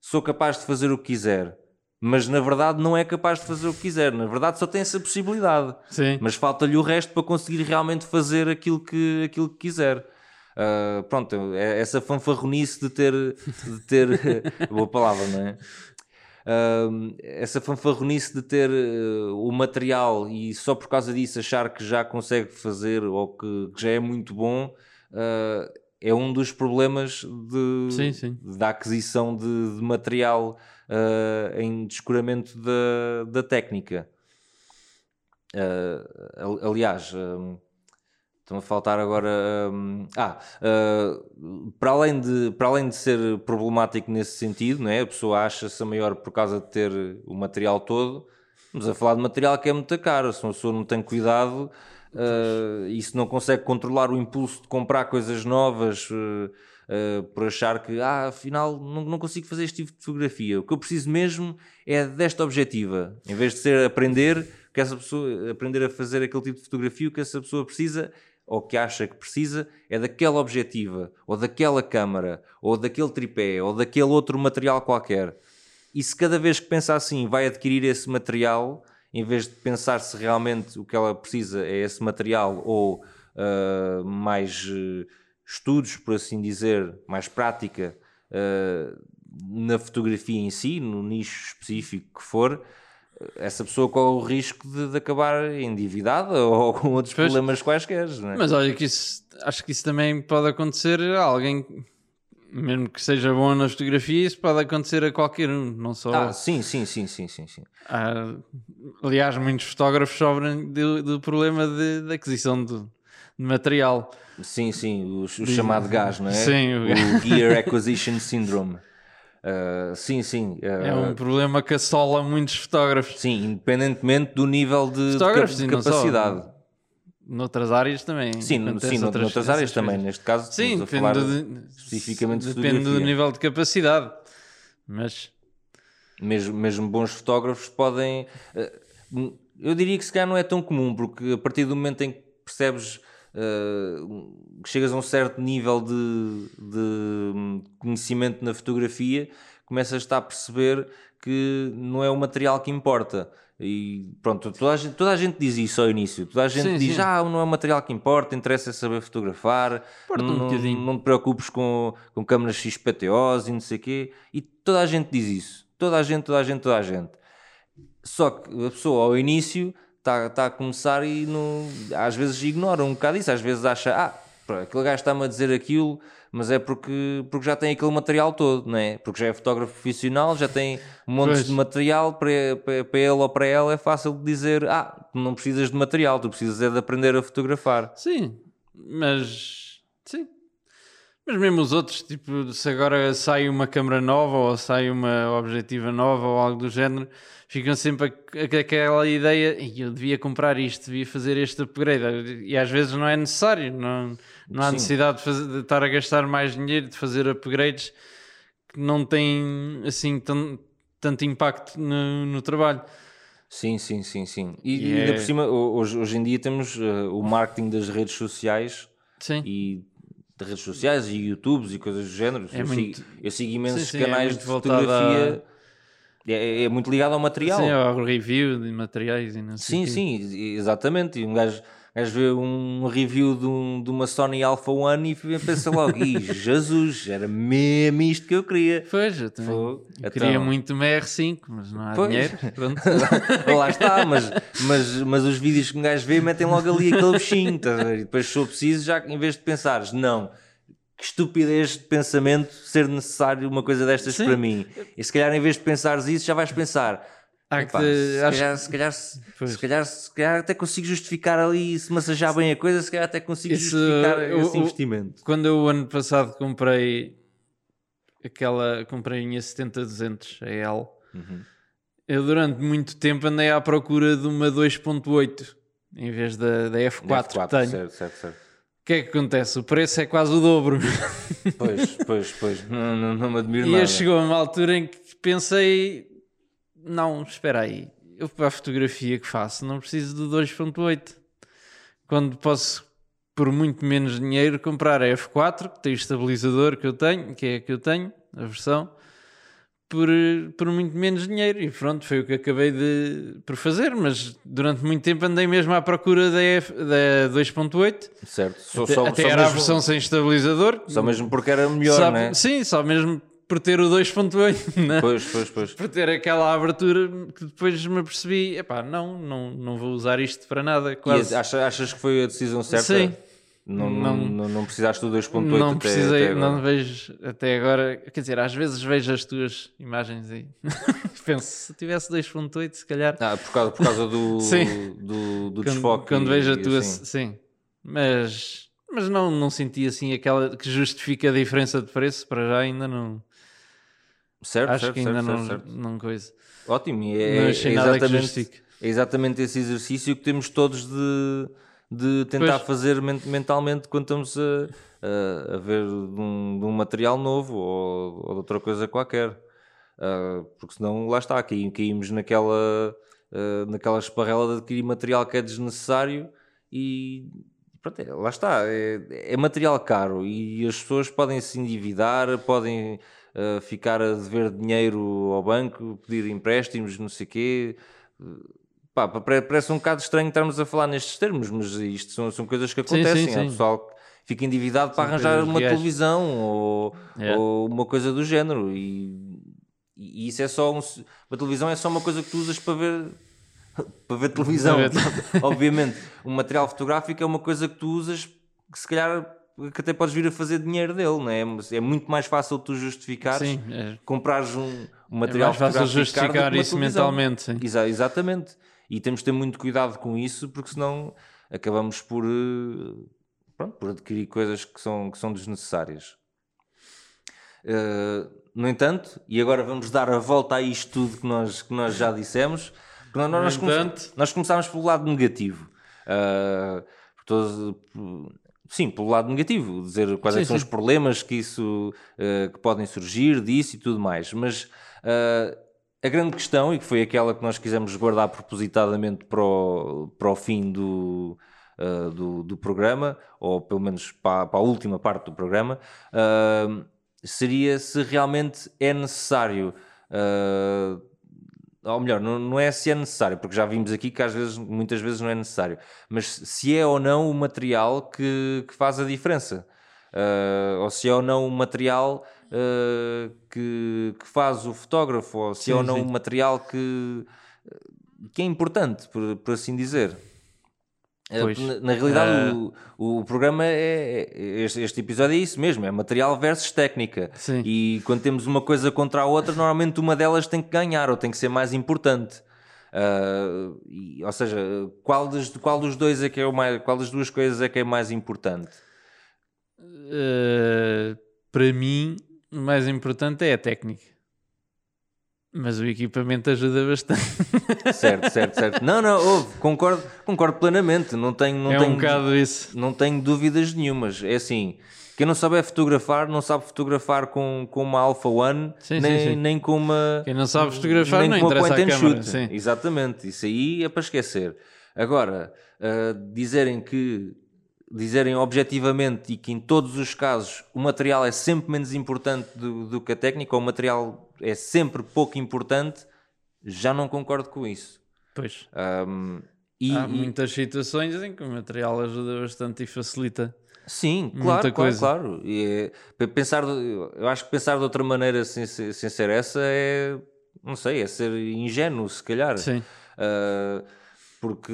S1: sou capaz de fazer o que quiser. Mas na verdade não é capaz de fazer o que quiser, na verdade só tem essa possibilidade.
S2: Sim.
S1: Mas falta-lhe o resto para conseguir realmente fazer aquilo que, aquilo que quiser. Ah, pronto, é essa fanfarronice de ter, de ter *laughs* boa palavra, não é? Ah, essa fanfarronice de ter eh, o material e só por causa disso achar que já consegue fazer ou que, que já é muito bom é um dos problemas de,
S2: Sim, sim.
S1: da aquisição de, de material ah, em descuramento da, da técnica. Al- aliás, hum, Estão a faltar agora. hum, ah, uh, para, além de, para além de ser problemático nesse sentido, não é? a pessoa acha-se a maior por causa de ter o material todo. Estamos a falar de material que é muito caro. Se uma pessoa não tem cuidado uh, e se não consegue controlar o impulso de comprar coisas novas. uh, Uh, por achar que, ah, afinal, não, não consigo fazer este tipo de fotografia. O que eu preciso mesmo é desta objetiva. Em vez de ser aprender, que essa pessoa, aprender a fazer aquele tipo de fotografia, o que essa pessoa precisa, ou que acha que precisa, é daquela objetiva, ou daquela câmara, ou daquele tripé, ou daquele outro material qualquer. E se cada vez que pensa assim vai adquirir esse material, em vez de pensar se realmente o que ela precisa é esse material ou uh, mais. Uh, estudos, por assim dizer, mais prática uh, na fotografia em si, no nicho específico que for, essa pessoa corre o risco de, de acabar endividada *laughs* ou com outros pois, problemas quaisquer. É?
S2: Mas olha que isso, acho que isso também pode acontecer a alguém, mesmo que seja bom na fotografia, isso pode acontecer a qualquer um, não só...
S1: Ah, sim, sim, sim, sim, sim. sim.
S2: Ah, aliás, muitos fotógrafos sofrem do, do problema de, de aquisição de, de material.
S1: Sim, sim, o, o chamado gás, não é?
S2: Sim,
S1: o, o Gear Acquisition Syndrome. Uh, sim, sim. Uh,
S2: é um problema que assola muitos fotógrafos.
S1: Sim, independentemente do nível de, de, de capacidade. Só,
S2: noutras áreas também.
S1: Sim, sim outras, noutras áreas também. Neste caso,
S2: sim,
S1: depende de, especificamente
S2: de Depende do nível de capacidade. Mas.
S1: Mesmo, mesmo bons fotógrafos podem. Uh, eu diria que se calhar não é tão comum, porque a partir do momento em que percebes uh, chegas a um certo nível de, de, conhecimento na fotografia, começas a perceber que não é o material que importa. E pronto, toda a, gente, toda a gente diz isso ao início. Toda a gente sim, diz: sim. Ah, não é o material que importa, interessa é saber fotografar, não, um não, te preocupes com, com câmaras XPTOs e não sei o quê. E toda a gente diz isso. Toda a gente, toda a gente, toda a gente. Só que a pessoa ao início está tá a começar e não, às vezes ignora um bocado isso, às vezes acha, ah, aquele gajo está-me a dizer aquilo, mas é porque, porque já tem aquele material todo, não é? Porque já é fotógrafo profissional, já tem um monte pois. de material, para, para, para ele ou para ela é fácil de dizer, ah, não precisas de material, tu precisas é de aprender a fotografar.
S2: Sim, mas sim. Mas mesmo os outros, tipo, se agora sai uma câmera nova ou sai uma objetiva nova ou algo do género, ficam sempre com aquela ideia, eu devia comprar isto, devia fazer este upgrade, e às vezes não é necessário, não, não há necessidade de, fazer, de, estar a gastar mais dinheiro, de fazer upgrades que não têm assim tão, tanto impacto no, no trabalho.
S1: Sim, sim, sim, sim. E, e ainda é... por cima, hoje, hoje em dia temos uh, o marketing das redes sociais
S2: sim.
S1: e de redes sociais e YouTubes e coisas do género.
S2: É
S1: eu,
S2: muito...
S1: sigo, eu sigo imensos sim, sim, é canais é de fotografia é, é, muito ligado ao material.
S2: Sim, ao review de materiais e não
S1: sei Sim, sim, exatamente. E um gajo, gajo vê um review de, um, de uma Sony Alpha One e pensa logo, e *laughs* Jesus, era mesmo isto que eu queria.
S2: Pois, eu também. Eu então, queria muito uma R5, mas não há pois. dinheiro. *laughs* Pronto.
S1: Lá está, mas, mas, mas os vídeos que um gajo vê metem logo ali aquele bichinho, tá e depois se for preciso, já em vez de pensares, não que estupidez de pensamento ser necessário uma coisa destas Sim. para mim. E se calhar em vez de pensares isso, já vais pensar. Epá, se, calhar, se, calhar, se, se, calhar, se calhar até consigo justificar ali, se massajar bem a coisa, se calhar até consigo Isso, justificar esse investimento.
S2: Quando eu o ano passado comprei aquela, comprei a minha 70-200 a L, uhum. eu durante muito tempo andei à procura de uma 2.8 em vez da, da F4, F4 que tenho.
S1: Certo, certo, certo.
S2: O que é que acontece? O preço é quase o dobro.
S1: Pois, pois, pois. Não, não, não me admiro
S2: e
S1: nada.
S2: E chegou a uma altura em que pensei: não, espera aí. Eu para a fotografia que faço não preciso do 2.8. Quando posso, por muito menos dinheiro, comprar a F4, que tem o estabilizador que eu tenho, que é a que eu tenho, a versão por, por muito menos dinheiro. E pronto, foi o que acabei de, por fazer. Mas durante muito tempo andei mesmo à procura da, da 2.8.
S1: Certo.
S2: Só, até, só, até só era mesmo, a versão sem estabilizador.
S1: Só mesmo porque era melhor, só, né?
S2: Sim, só mesmo por ter o 2.8, né?
S1: Pois, pois, pois.
S2: Por ter aquela abertura que depois me percebi, epá, não, não, não vou usar isto para nada. Quase.
S1: E achas, achas que foi a decisão certa?
S2: Sim.
S1: Não, não, não, não precisaste do 2.8
S2: Não
S1: até,
S2: precisei,
S1: até
S2: não vejo até agora. Quer dizer, às vezes vejo as tuas imagens e *laughs* penso, se tivesse 2.8, se calhar.
S1: Ah, por causa, por causa do, *laughs* do, do
S2: quando,
S1: desfoque.
S2: Quando vejo a tua, assim. sim. Mas, mas não, não senti assim aquela que justifica a diferença de preço. Para já ainda não.
S1: Certo,
S2: Acho
S1: certo,
S2: que ainda
S1: certo,
S2: não,
S1: certo,
S2: não coisa.
S1: Ótimo, e é, é exatamente, é exatamente esse exercício que temos todos de, de tentar
S2: Pois.
S1: fazer men- mentalmente quando estamos a, a, ver de um, de um material novo ou, ou de outra coisa qualquer. Ah, porque senão, lá está, caí- caímos naquela, ah, naquela esparrela de adquirir material que é desnecessário e pronto, é- lá está, é, é material caro e as pessoas podem se endividar, podem ah, ficar a dever dinheiro ao banco, pedir empréstimos, não sei o quê. Pá, pare- parece um bocado estranho estarmos a falar nestes termos, mas isto são, são coisas que
S2: Sim, sim,
S1: acontecem. Há
S2: sim.
S1: pessoal que fica endividado para arranjar uma
S2: reais.
S1: televisão ou,
S2: Yeah.
S1: ou uma coisa do género. E, e isso é só um, uma televisão é só uma coisa que tu usas para ver *laughs* para ver televisão. *laughs* Obviamente, um material fotográfico é uma coisa que tu usas que se calhar que até podes vir a fazer dinheiro dele, não é? É muito mais fácil tu justificares
S2: Sim, é,
S1: comprares um, um
S2: é
S1: material
S2: mais fácil justificar isso mentalmente. Sim.
S1: Exa- exatamente. E temos de ter muito cuidado com isso, porque senão acabamos por, eh, pronto, por adquirir coisas que são, que são desnecessárias. Eh, no entanto, e agora vamos dar a volta a isto tudo que nós, que nós já dissemos, nós, nós, come-
S2: entanto-
S1: nós começámos pelo lado negativo. Por todos- sim, pelo lado negativo, dizer quais é
S2: Sim,
S1: são
S2: sim.
S1: os problemas que isso eh, que podem surgir disso e tudo mais. Mas eh, a grande questão, e que foi aquela que nós quisemos guardar propositadamente para o, para o fim do, eh, do, do programa, ou pelo menos para, para a última parte do programa, seria se realmente é necessário. Ou melhor, não, não é se é necessário, porque já vimos aqui que às vezes, muitas vezes não é necessário, mas se é ou não o material que, que faz a diferença. Uh, ou se é ou não o material uh, que, que faz o fotógrafo, ou se é
S2: Sim,
S1: ou não
S2: sim.
S1: o material que, que é importante, por, por assim dizer. Uh,
S2: Pois.
S1: Na, na realidade,
S2: Uh,
S1: o, o programa é, é- este, este episódio é isso mesmo: é material versus técnica.
S2: Sim.
S1: E quando temos uma coisa contra a outra, normalmente uma delas tem que ganhar ou tem que ser mais importante. Uh, e- ou seja, qual, dos, qual dos dois é que é o mais, qual das duas coisas é que é mais importante?
S2: Uh, para mim, o mais importante é a técnica. Mas o equipamento ajuda bastante.
S1: Certo, certo, certo. Não, não, ouve, concordo, concordo plenamente. Não tenho, não
S2: é
S1: tenho,
S2: um bocado isso.
S1: não tenho dúvidas nenhumas. É assim, quem não souber fotografar, não sabe fotografar com, com uma Alpha One,
S2: Sim,
S1: nem,
S2: sim, sim.
S1: nem com uma.
S2: Quem não sabe fotografar
S1: nem
S2: não
S1: com uma
S2: interessa
S1: point
S2: a
S1: and
S2: câmera.
S1: shoot.
S2: Sim.
S1: Exatamente, isso aí é para esquecer. Agora, ah, dizerem que dizerem objetivamente e que em todos os casos o material é sempre menos importante do, do que a técnica, ou o material é sempre pouco importante, já não concordo com isso.
S2: Pois.
S1: Ahm, e,
S2: Há muitas situações em que o material ajuda bastante e facilita.
S1: sim, claro,
S2: muita
S1: claro,
S2: coisa.
S1: claro. E é- pe- pensar, eu acho que pensar de outra maneira sem, ser- sem ser essa é, não sei, é ser ingênuo, se calhar.
S2: Sim.
S1: Uh, porque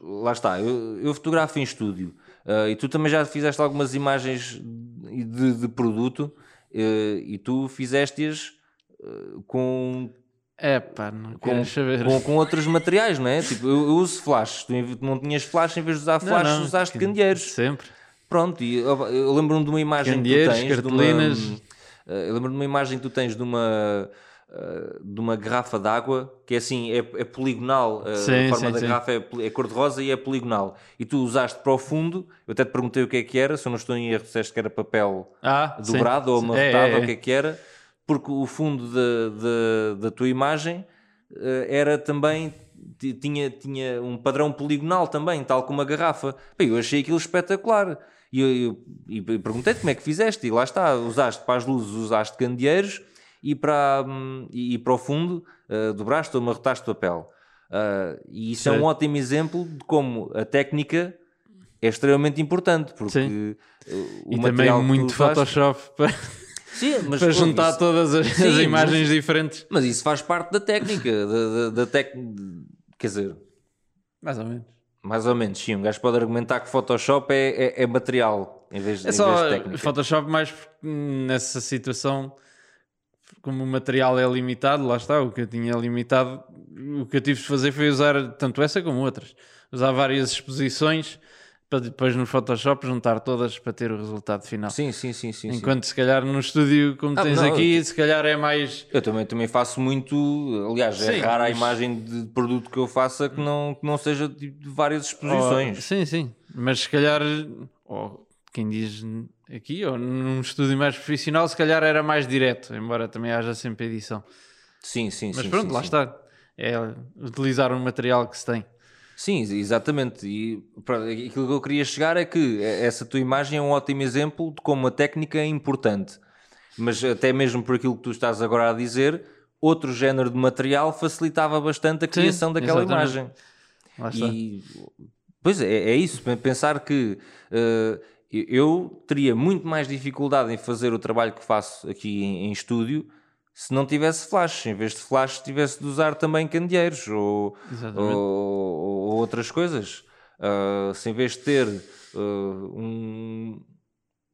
S1: lá está, eu, eu fotografo em estúdio uh, e tu também já fizeste algumas imagens de, de produto e tu fizeste-as uh, com,
S2: É pá, não
S1: com,
S2: saber.
S1: com, com outros materiais, não é? Tipo, eu, eu uso flash, tu não tinhas flash, em vez de usar
S2: Não,
S1: flash,
S2: não,
S1: usaste
S2: que-
S1: candeeiros.
S2: Sempre.
S1: Pronto, e eu, eu lembro-me de uma imagem
S2: Candeeiros,
S1: que tu tens.
S2: cartolinas.
S1: De uma, eh, eu lembro-me de uma imagem que tu tens de uma, eh, de uma garrafa de água que é assim, é, é poligonal. eh,
S2: Sim,
S1: a forma
S2: sim,
S1: da
S2: sim.
S1: garrafa é, é cor-de-rosa e é poligonal. E tu usaste para o fundo, eu até te perguntei o que é que era, se eu não estou em erro, disseste que era papel
S2: Ah,
S1: dobrado ou amarrotado,
S2: É,
S1: ou o que é que era, porque o fundo da, da, da tua imagem eh, era também. ti- Tinha, tinha um padrão poligonal também, tal como a garrafa. Bem, eu achei aquilo espetacular. E eu, eu- e perguntei-te como é que fizeste, e lá está, usaste para as luzes, usaste candeeiros e para, hum, e, e para o fundo eh, dobraste ou amarrotaste papel. Ah, e isso é um ótimo exemplo de como a técnica é extremamente importante, porque
S2: Sim.
S1: eh, o
S2: E
S1: material
S2: também muito Photoshop para, *laughs*
S1: Sim, mas
S2: para juntar
S1: isso-
S2: todas as,
S1: Sim,
S2: as
S1: mas-
S2: imagens diferentes.
S1: Mas isso faz parte da técnica, da, da, da tec... quer dizer,
S2: Mais ou menos.
S1: mais ou menos, sim, um gajo pode argumentar que Photoshop é, é, é material em vez,
S2: É
S1: em vez
S2: só
S1: de técnica.
S2: Photoshop mais nessa situação, como o material é limitado, lá está, o que eu tinha limitado, o que eu tive de fazer foi usar tanto essa como outras. Usar várias exposições para depois no Photoshop juntar todas para ter o resultado final.
S1: Sim, sim, sim, sim. sim.
S2: Enquanto se calhar no estúdio, como
S1: Ah,
S2: tens
S1: não,
S2: aqui, se calhar é mais.
S1: Eu também, também faço muito, aliás, é
S2: Sim,
S1: rara a
S2: mas-
S1: imagem de produto que eu faça que não, que não seja de, várias exposições.
S2: Oh, sim, sim. Mas se calhar, ou quem diz aqui, ou num estúdio mais profissional, se calhar era mais direto, embora também haja sempre edição.
S1: Sim, sim,
S2: Mas
S1: sim.
S2: pronto,
S1: sim,
S2: lá
S1: sim.
S2: está. É utilizar o material que se tem.
S1: Sim, exatamente. E pronto, aquilo que eu queria chegar é que essa tua imagem é um ótimo exemplo de como a técnica é importante. Mas até mesmo por aquilo que tu estás agora a dizer, outro género de material facilitava bastante a criação daquela
S2: exatamente.
S1: imagem.
S2: Lá está.
S1: E, pois é, é isso. Pensar que eh, eu teria muito mais dificuldade em fazer o trabalho que faço aqui em, em estúdio se não tivesse flash. Em vez de flash, tivesse de usar também candeeiros ou, ou, ou outras coisas. Ah, se em vez de ter ah, um.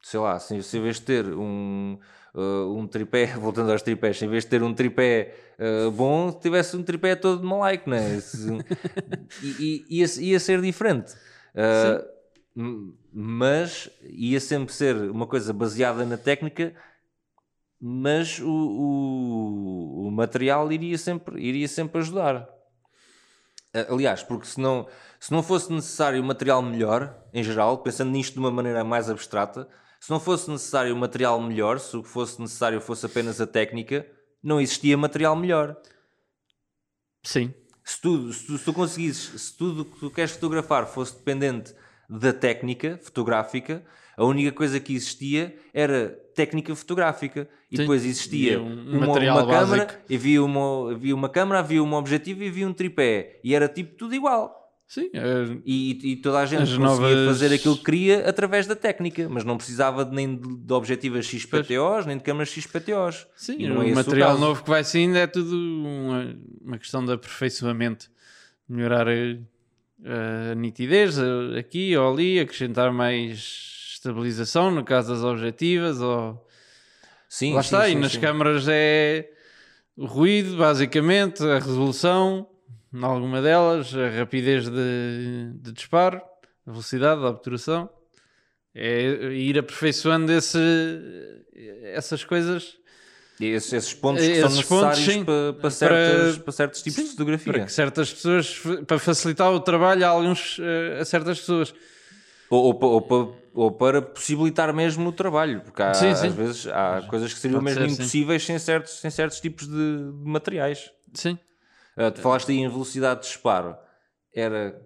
S1: Sei lá, se, se em vez de ter um. ah, um tripé, *laughs* voltando aos tripés, em vez de ter um tripé ah, bom, tivesse um tripé todo de malaico, né? *laughs* E, e- ia, ia ser diferente. M- mas ia sempre ser uma coisa baseada na técnica, mas o, o, o material iria sempre, iria sempre ajudar. Aliás, porque se não, se não fosse necessário material melhor, em geral, pensando nisto de uma maneira mais abstrata, se não fosse necessário material melhor, se o que fosse necessário fosse apenas a técnica, não existia material melhor.
S2: Sim,
S1: Se tu, se tu, se tu conseguisses, se tudo o que tu queres fotografar fosse dependente da técnica fotográfica, a única coisa que existia era técnica fotográfica. E
S2: Sim.
S1: depois existia
S2: um
S1: uma, uma câmara, havia uma, havia uma câmara, havia um objetivo e havia um tripé. E era tipo tudo igual.
S2: sim. é-
S1: E, e toda a gente
S2: As
S1: conseguia
S2: novas-
S1: fazer aquilo que queria através da técnica, mas não precisava de- nem de, de objetivas XPTOs, nem de câmaras XPTOs.
S2: Sim,
S1: é
S2: o material
S1: caso.
S2: novo que vai saindo é tudo uma, uma questão de aperfeiçoamento. Melhorar a, a nitidez a- aqui ou ali, acrescentar mais estabilização no caso das objetivas. Ou...
S1: Sim,
S2: Lá
S1: sim,
S2: está, e
S1: sim,
S2: nas
S1: sim.
S2: câmaras é o ruído, basicamente, a resolução, em alguma delas, a rapidez de, de disparo, a velocidade da obturação. É ir aperfeiçoando esse, essas coisas
S1: E esses, esses pontos que
S2: Esses
S1: são
S2: pontos,
S1: necessários
S2: sim.
S1: para, para,
S2: Para-
S1: certas, para certos tipos de
S2: para
S1: fotografia.
S2: que certas pessoas, para facilitar o trabalho a, alguns, eh, a certas pessoas.
S1: Ou, ou, ou ou para possibilitar mesmo o trabalho, porque há,
S2: Sim, sim.
S1: às vezes há coisas que seriam
S2: pode
S1: mesmo
S2: ser, sim.
S1: impossíveis sem certos, sem certos tipos de, de materiais.
S2: Sim,
S1: Ah, tu falaste aí em velocidade de disparo, era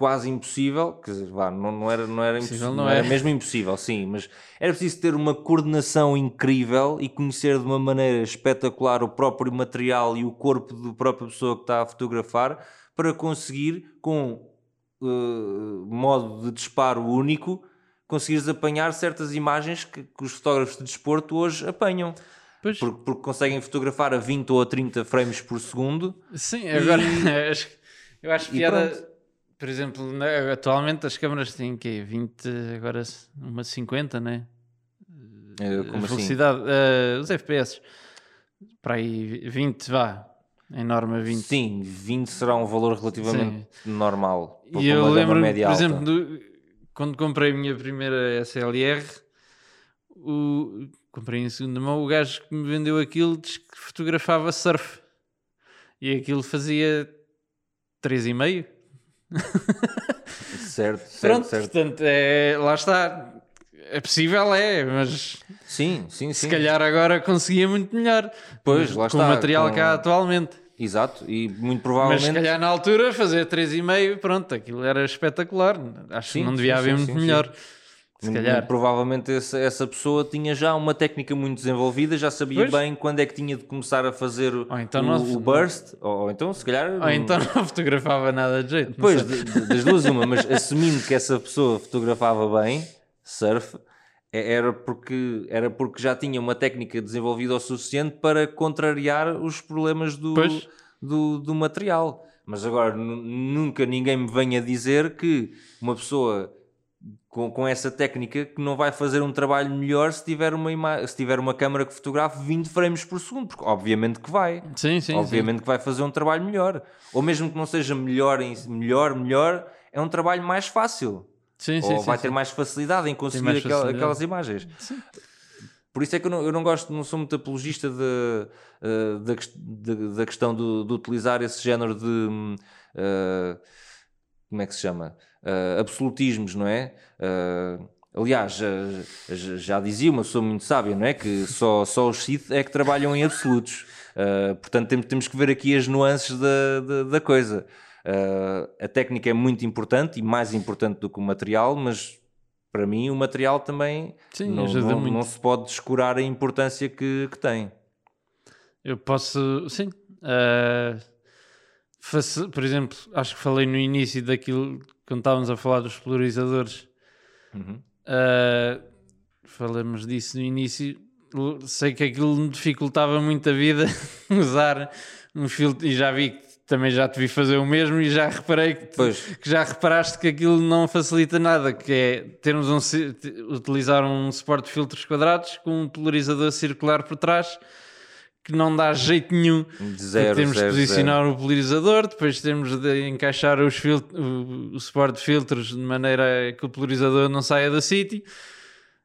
S1: quase impossível, quer dizer, vá, não, não era, não era
S2: Impossível não
S1: era
S2: é.
S1: mesmo impossível, sim, mas era preciso ter uma coordenação incrível e conhecer de uma maneira espetacular o próprio material e o corpo da própria pessoa que está a fotografar para conseguir, com eh, modo de disparo único, conseguires apanhar certas imagens que, que os fotógrafos de desporto hoje apanham.
S2: pois,
S1: Porque, porque conseguem fotografar a 20 ou a 30 frames por segundo
S2: sim agora *laughs* acho- eu acho
S1: E
S2: piada. Por exemplo, atualmente as câmaras têm que 20, agora uma 50, né?
S1: Eh,
S2: A
S1: como assim?
S2: velocidade, eh, os FPS, para aí 20, vá, em norma 20.
S1: Sim, 20 será um valor relativamente normal. para
S2: E eu lembro, por exemplo, do- quando comprei a minha primeira SLR, o, comprei em segunda mão, o gajo que me vendeu aquilo disse que fotografava surf. E aquilo fazia 3,5. *laughs*
S1: Certo, certo,
S2: Pronto,
S1: certo.
S2: portanto, é, lá está. É possível, é, mas
S1: Sim, sim, sim.
S2: se calhar agora conseguia muito melhor.
S1: Pois, lá
S2: com
S1: está,
S2: o material
S1: com-
S2: que há atualmente.
S1: Exato, e muito
S2: Mas
S1: provavelmente.
S2: se calhar na altura fazer 3,5, pronto, aquilo era espetacular. Acho
S1: Sim,
S2: que não devia
S1: sim,
S2: haver
S1: sim,
S2: muito melhor. Se
S1: muito-
S2: calhar.
S1: provavelmente essa, essa pessoa tinha já uma técnica muito desenvolvida, já sabia
S2: Pois.
S1: bem quando é que tinha de começar a fazer
S2: então
S1: o-
S2: não-
S1: o burst, ou, então se calhar.
S2: Ou então não *laughs* fotografava nada de jeito.
S1: Pois, das duas, uma, mas assumindo que essa pessoa fotografava bem, surf, é- era porque, era porque já tinha uma técnica desenvolvida o suficiente para contrariar os problemas do,
S2: Pois.
S1: do, do material. Mas agora nu- nunca ninguém me venha dizer que uma pessoa com, com essa técnica que não vai fazer um trabalho melhor se tiver uma, ima- se tiver uma câmera que fotografe 20 frames por segundo, porque obviamente que vai.
S2: Sim, sim.
S1: Obviamente que vai fazer um trabalho melhor. Ou mesmo que não seja melhor, em, melhor, melhor, é um trabalho mais fácil.
S2: Sim,
S1: ou
S2: sim,
S1: vai
S2: sim,
S1: ter
S2: sim.
S1: mais facilidade em conseguir
S2: facilidade.
S1: aquelas imagens. Por isso é que eu não, eu não gosto, não sou muito apologista de, eh, da, da- questão de, de utilizar esse género de. eh, como é que se chama? Eh, absolutismos, não é? Eh, aliás, já, já- já dizia uma pessoa muito sábia, não é? Que só, só os Sith é que trabalham em absolutos. Eh, portanto, temos, temos que ver aqui as nuances da, da, da coisa. Eh, a técnica é muito importante e mais importante do que o material, mas para mim o material também
S2: Sim,
S1: não, não- não se pode descurar a importância que, que tem.
S2: Eu posso, sim. faci- por exemplo, acho que falei no início daquilo, quando estávamos a falar dos polarizadores,
S1: Uhum.
S2: ah, falamos disso no início. Sei que aquilo me dificultava muito a vida *laughs* usar um filtro, e já vi que também já te vi fazer o mesmo, e já reparei que, que já reparaste que aquilo não facilita nada, que é termos um, utilizar um suporte de filtros quadrados com um polarizador circular por trás que não dá jeito nenhum.
S1: Zero,
S2: temos
S1: zero,
S2: de posicionar o polarizador, depois temos de encaixar os o, o suporte de filtros de maneira que o polarizador não saia do sítio.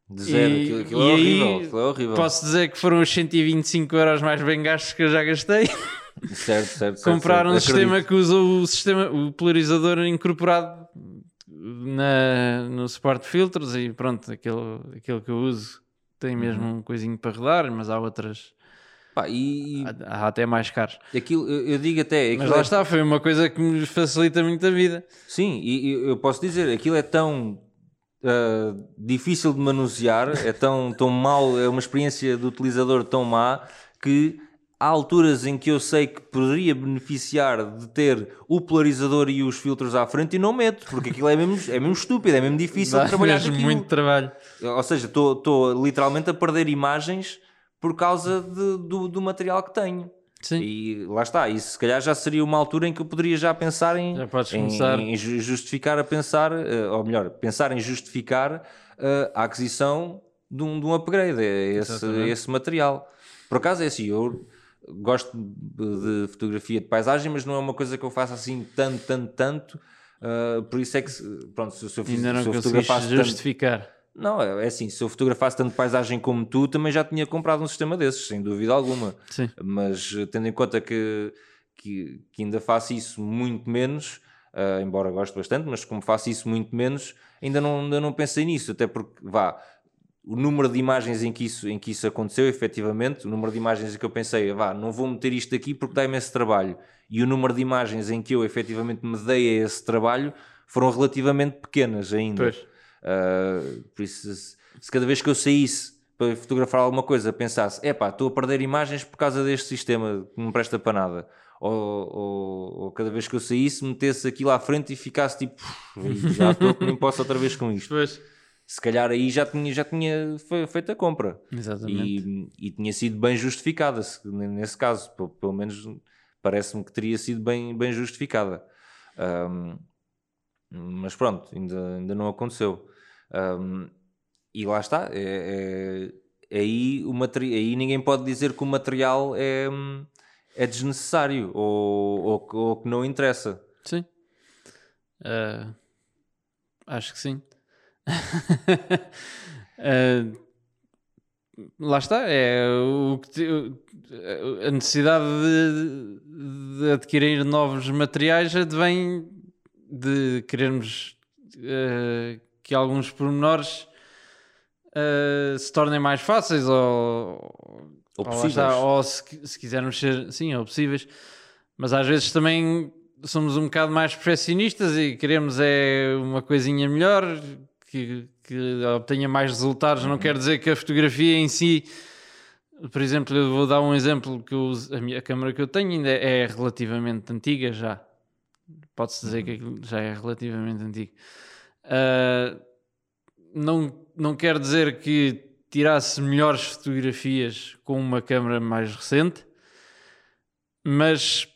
S1: De zero.
S2: E-
S1: aquilo, aquilo
S2: e
S1: é horrível. Aquilo é horrível.
S2: Posso dizer que foram os 125 euros mais bem gastos que eu já gastei.
S1: Certo, certo,
S2: Comprar
S1: certo.
S2: um
S1: Acredito.
S2: sistema que usa o, sistema, o polarizador incorporado na, no suporte de filtros e pronto, aquele, aquele que eu uso tem mesmo
S1: Uhum.
S2: um coisinho para rodar, mas há outras,
S1: Pá, e,
S2: há, até mais caros.
S1: aquilo, eu, eu digo até.
S2: Mas lá
S1: é-
S2: está, foi uma coisa que me facilita muito a vida.
S1: Sim, e, e eu posso dizer, aquilo é tão ah, difícil de manusear, é tão, *laughs* tão mau, é uma experiência do utilizador tão má que há alturas em que eu sei que poderia beneficiar de ter o polarizador e os filtros à frente e não meto, porque aquilo é mesmo, é mesmo estúpido, é mesmo difícil
S2: Dá
S1: de trabalhar
S2: mesmo muito trabalho.
S1: Ou seja, estou literalmente a perder imagens por causa de- do, do material que tenho.
S2: Sim.
S1: E lá está, isso se calhar já seria uma altura em que eu poderia já pensar em,
S2: Já
S1: em- em ju- justificar a pensar, eh, ou melhor, pensar em justificar eh, a aquisição de um, de um upgrade, é esse, esse material. Por acaso é assim, eu gosto de fotografia de paisagem, mas não é uma coisa que eu faça assim tanto, tanto, tanto. eh, por isso é que, pronto, se, eu, fiz,
S2: Ainda não
S1: se eu fotografasse tanto,
S2: justificar.
S1: Não, é é assim, se eu fotografasse tanto paisagem como tu, também já tinha comprado um sistema desses, sem dúvida alguma.
S2: Sim.
S1: Mas eh, tendo em conta que, que, que ainda faço isso muito menos, eh, embora goste bastante, mas como faço isso muito menos, ainda não, ainda não pensei nisso, até porque, vá, o número de imagens em que isso, em que isso aconteceu, efetivamente, o número de imagens em que eu pensei, vá, não vou meter isto aqui porque dá imenso trabalho, e o número de imagens em que eu efetivamente me dei a esse trabalho foram relativamente pequenas ainda.
S2: Pois.
S1: Uh, por isso, se, se cada vez que eu saísse para fotografar alguma coisa pensasse, epá, estou a perder imagens por causa deste sistema que não presta para nada. Ou, ou- ou cada vez que eu saísse metesse aquilo à frente e ficasse tipo, "Ui, já estou que nem posso outra vez com isto.
S2: Pois.
S1: Se calhar aí já tinha, já tinha fe- feito a compra
S2: Exatamente.
S1: e, e tinha sido bem justificada se- nesse caso, Pe- pelo menos parece-me que teria sido bem, bem justificada. Um, mas pronto, ainda, ainda não aconteceu. Um, e lá está, é, é- aí, o aí ninguém pode dizer que o material é, é desnecessário ou, ou, ou que não interessa.
S2: Sim. Ah, acho que sim. *laughs* Ah, lá está, é o a necessidade de, de adquirir novos materiais advém de querermos ah, que alguns pormenores ah, se tornem mais fáceis ou,
S1: Ou possíveis.
S2: está, ou se, se quisermos ser, sim, ou possíveis, mas às vezes também somos um bocado mais perfeccionistas e queremos é uma coisinha melhor que, que obtenha mais resultados. Não quer dizer que a fotografia em si, por exemplo, eu vou dar um exemplo que eu a, minha, a câmera que eu tenho ainda é relativamente antiga já. Pode-se dizer que aquilo já é relativamente antigo. Ah, não, não quer dizer que tirasse melhores fotografias com uma câmera mais recente, mas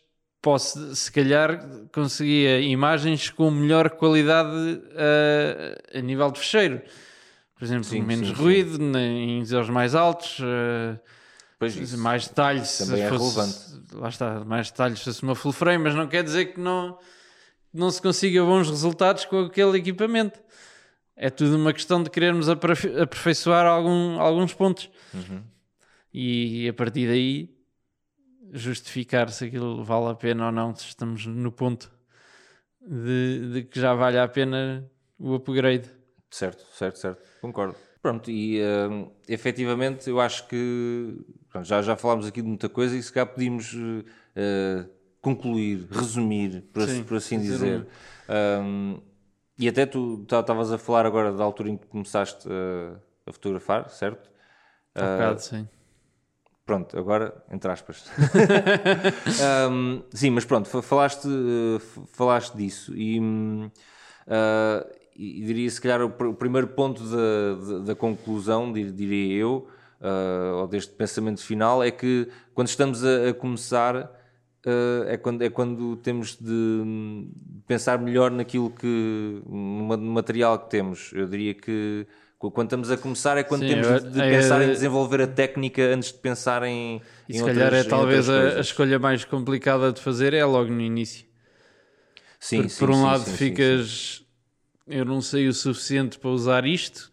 S2: posso, se calhar conseguia imagens com melhor qualidade ah, a nível de fecheiro. Por exemplo,
S1: Sim,
S2: menos
S1: sim, sim.
S2: ruído em ISOs mais altos,
S1: isso.
S2: mais detalhes se
S1: também é
S2: fosse, lá está, mais detalhes se fosse uma full frame, mas não quer dizer que não, não se consiga bons resultados com aquele equipamento. É tudo uma questão de querermos aperfei- aperfeiçoar algum, alguns pontos. E a partir daí justificar se aquilo vale a pena ou não, se estamos no ponto de, de que já vale a pena o upgrade.
S1: Certo, certo, certo. Concordo. Pronto, e hum, efetivamente eu acho que pronto, já, já falámos aqui de muita coisa e se cá podíamos eh, concluir, resumir, por, assim-
S2: Sim,
S1: por assim
S2: dizer.
S1: Hum, e até tu estavas a falar agora da altura em que começaste a, a fotografar, certo?
S2: Um bocado, sim.
S1: Pronto, agora, entre aspas. *laughs* Um, sim, mas pronto, fa- falaste, uh, f- falaste disso e, uh, e diria se calhar o, pr- o primeiro ponto da, da, da conclusão, dir- diria eu, uh, ou deste pensamento final, é que quando estamos a, a começar uh, é, quando, é quando temos de pensar melhor naquilo que, no ma- no material que temos. Eu diria que qu- quando estamos a começar é quando
S2: Sim,
S1: temos
S2: eu-
S1: de,
S2: é-
S1: pensar em desenvolver a técnica antes de pensar em,
S2: E
S1: em
S2: se
S1: outras-
S2: calhar é talvez a, a escolha mais complicada de fazer é logo no início.
S1: Sim,
S2: Por,
S1: sim,
S2: por um
S1: sim,
S2: lado
S1: sim,
S2: ficas, eu não sei o suficiente para usar isto,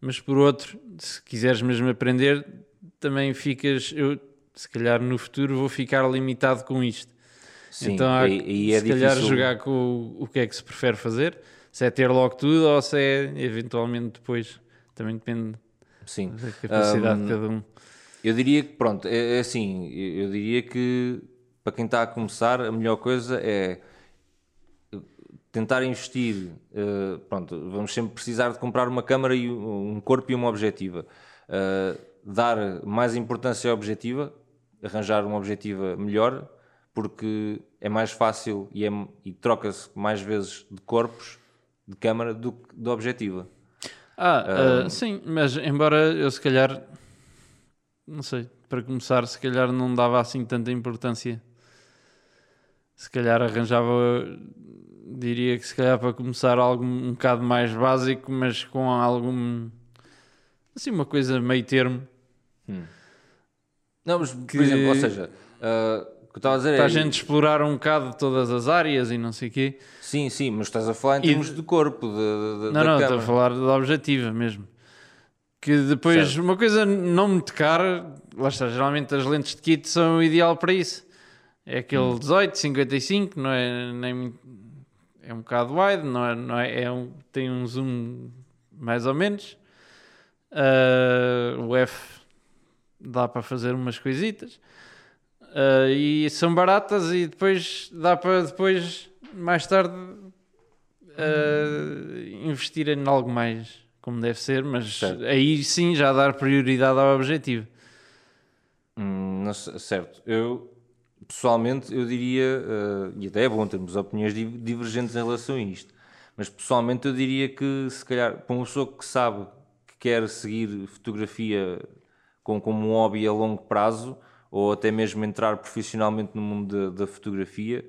S2: mas por outro, se quiseres mesmo aprender, também ficas, eu se calhar no futuro vou ficar limitado com isto.
S1: Sim,
S2: então há
S1: e, e é
S2: se calhar
S1: difícil-
S2: jogar com o, o que é que se prefere fazer, se é ter logo tudo ou se é eventualmente depois, também depende
S1: Sim.
S2: da capacidade
S1: Hum,
S2: de cada um.
S1: Eu diria que, pronto, é, é assim, eu diria que para quem está a começar, a melhor coisa é tentar investir, eh, pronto, vamos sempre precisar de comprar uma câmara e um um corpo e uma objetiva. Eh, dar mais importância à objetiva, arranjar uma objetiva melhor, porque é mais fácil e, é, e troca-se mais vezes de corpos de câmara do que de objetiva.
S2: Ah, ah, sim, mas embora eu se calhar, não sei, para começar, se calhar não dava assim tanta importância. Se calhar arranjava, diria que se calhar para começar algo um bocado mais básico, mas com algum, assim, uma coisa meio termo.
S1: Não, mas, por
S2: Que-
S1: exemplo, ou seja, ah, o que estava a dizer
S2: Para
S1: é...
S2: a gente explorar um bocado todas as áreas e não sei o quê.
S1: Sim, sim, mas estás a falar em
S2: E-
S1: termos de corpo, de, de,
S2: Não, não, estou a falar da objetiva mesmo. Que depois,
S1: Certo.
S2: uma coisa não muito cara, lá está, geralmente as lentes de kit são o ideal para isso. É aquele
S1: Hum.
S2: 18, 55, não é nem muito- é um bocado wide, não é, não é, é um, tem um zoom mais ou menos. Ah, o F dá para fazer umas coisitas. Ah, e são baratas e depois dá para depois mais tarde uh, investir em algo mais como deve ser, mas
S1: Certo.
S2: aí sim já dar prioridade ao objetivo.
S1: Hum, certo, eu pessoalmente eu diria, eh, e até é bom termos opiniões di- divergentes em relação a isto, mas pessoalmente eu diria que se calhar para uma pessoa que sabe que quer seguir fotografia com, como um hobby a longo prazo, ou até mesmo entrar profissionalmente no mundo da, da fotografia,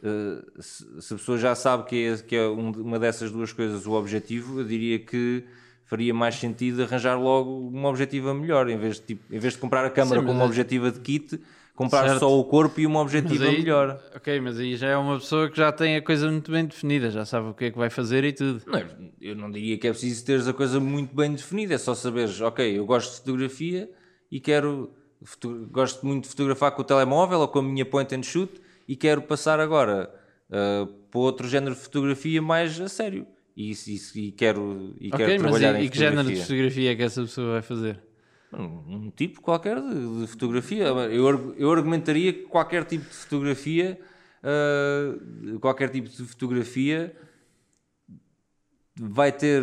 S1: Uh, se, se a pessoa já sabe que é, que é um- uma dessas duas coisas o objetivo, eu diria que faria mais sentido arranjar logo uma objetiva melhor, em vez de, tipo, em vez de comprar a câmara
S2: Sim,
S1: uma
S2: é-
S1: objetiva de kit, comprar
S2: Certo.
S1: só o corpo e uma objetiva
S2: aí-
S1: melhor.
S2: Ok, mas aí já é uma pessoa que já tem a coisa muito bem definida, já sabe o que é que vai fazer e tudo.
S1: Não, eu não diria que é preciso teres a coisa muito bem definida, é só saberes, ok, eu gosto de fotografia e quero, gosto muito de fotografar com o telemóvel ou com a minha point and shoot e quero passar agora uh, para outro género de fotografia mais a sério. E, e, e quero, e
S2: Ok,
S1: quero trabalhar
S2: e,
S1: em
S2: e que género de
S1: fotografia
S2: é que essa pessoa vai fazer?
S1: Um, tipo qualquer de, de fotografia. Eu, eu argumentaria que qualquer tipo de fotografia, uh, qualquer tipo de fotografia vai ter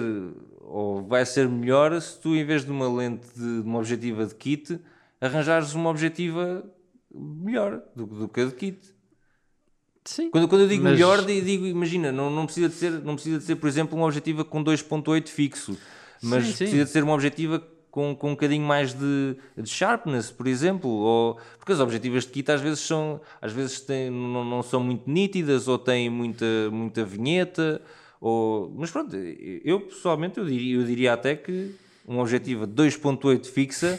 S1: ou vai ser melhor se tu, em vez de uma lente de, de uma objetiva de kit, arranjares uma objetiva melhor do, do que a de kit.
S2: Sim.
S1: Quando, quando eu digo
S2: Mas-
S1: melhor, di- digo, imagina, não, não, precisa de ser, não precisa de ser, por exemplo, uma objetiva com 2.8 fixo, mas
S2: Sim, sim.
S1: precisa de ser uma objetiva com, com um bocadinho mais de, de sharpness, por exemplo, ou, porque as objetivas de kit às vezes são, às vezes têm, não, não são muito nítidas ou têm muita, muita vinheta, ou, mas pronto, eu pessoalmente eu diria, eu diria até que uma objetiva de 2.8 fixa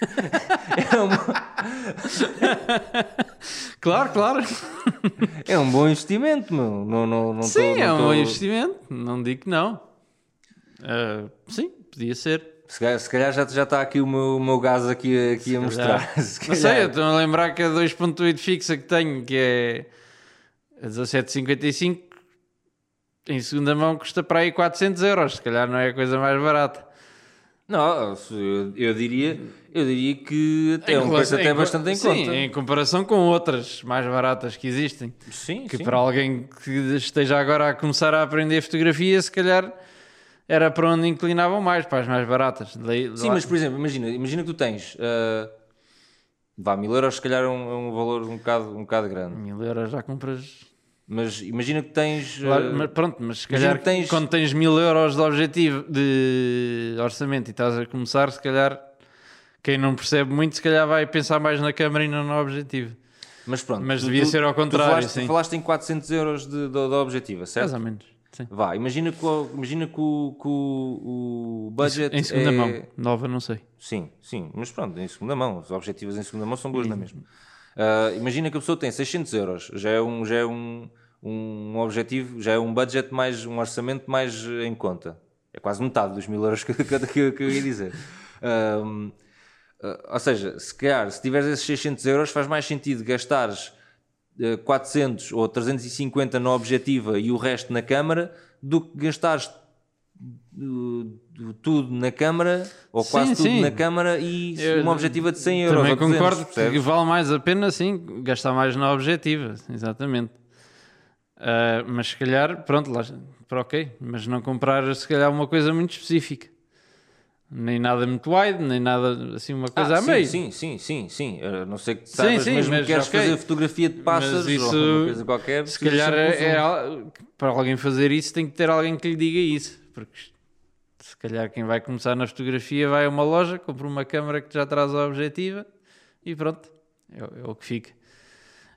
S1: *laughs* é, uma-
S2: Claro, claro.
S1: é um bom investimento, meu. Não, não, não
S2: Sim,
S1: tô- não
S2: é um
S1: tô-
S2: investimento, não digo que não. Ah, sim, podia ser.
S1: Se calhar, se calhar já, já está aqui o meu, o meu gás aqui, aqui a mostrar. *laughs* Se
S2: Não sei, eu estou a lembrar que a 2.8 fixa que tenho, que é a 17,55, em segunda mão custa para aí 400 euros. Se calhar não é a coisa mais barata.
S1: Não, se- eu, eu diria, eu diria que até é um preço até bastante em
S2: sim,
S1: conta.
S2: em comparação com outras mais baratas que existem.
S1: Sim,
S2: Que
S1: sim.
S2: para alguém que esteja agora a começar a aprender fotografia, se calhar era para onde inclinavam mais, para as mais baratas. Daí-
S1: Sim,
S2: lá-
S1: mas por exemplo, imagina, imagina que tu tens, ah, vá, mil euros se calhar é um, é um valor um bocado, um bocado grande,
S2: Mil euros já compras.
S1: mas imagina que tens... ah,
S2: Claro, mas pronto, mas se calhar
S1: tens-
S2: quando tens mil euros de objetivo de orçamento e estás a começar, se calhar quem não percebe muito, se calhar vai pensar mais na câmara e não no objetivo.
S1: mas pronto.
S2: mas
S1: tu-
S2: devia
S1: tu-
S2: ser ao
S1: tu
S2: contrário,
S1: falaste,
S2: sim.
S1: falaste em 400 euros de, de, de objetiva, certo?
S2: Mais ou menos. Sim.
S1: Vá, imagina que, o- imagina que, o, que o, o budget
S2: Em segunda
S1: é...
S2: mão, nova, não sei.
S1: Sim, sim, mas pronto, em segunda mão, os objetivos em segunda mão são boas na mesma. Ah, imagina que a pessoa tem 600 euros, já é um, já é um, um objetivo, já é um budget mais, um orçamento mais eh, em conta. É quase metade dos mil euros que, que, que, que eu ia dizer. Ahm, ah, ou seja, se calhar, se tiveres esses 600 euros, faz mais sentido gastares 400 ou 350 na objetiva e o resto na câmara do que gastares uh, tudo na câmara ou
S2: Sim,
S1: quase tudo
S2: sim.
S1: na câmara e
S2: Eu
S1: uma objetiva de 100 euros
S2: Também
S1: ou 200,
S2: concordo que
S1: percebes?
S2: vale mais a pena, sim, gastar mais na objetiva, exatamente. Ah, mas se calhar, pronto, lá, para ok, mas não comprar se calhar uma coisa muito específica. Nem nada muito wide, nem nada assim, uma coisa
S1: Ah,
S2: a
S1: sim,
S2: meio.
S1: sim, sim, sim, sim. A não ser que
S2: Sim,
S1: saibas
S2: sim,
S1: mesmo
S2: mas
S1: que queres fazer fotografia de pássaros
S2: Mas isso,
S1: ou uma coisa qualquer.
S2: Se calhar é, é para alguém fazer isso tem que ter alguém que lhe diga isso. Porque se calhar quem vai começar na fotografia vai a uma loja, compra uma câmera que já traz a objetiva e pronto, é, o- é o que fica.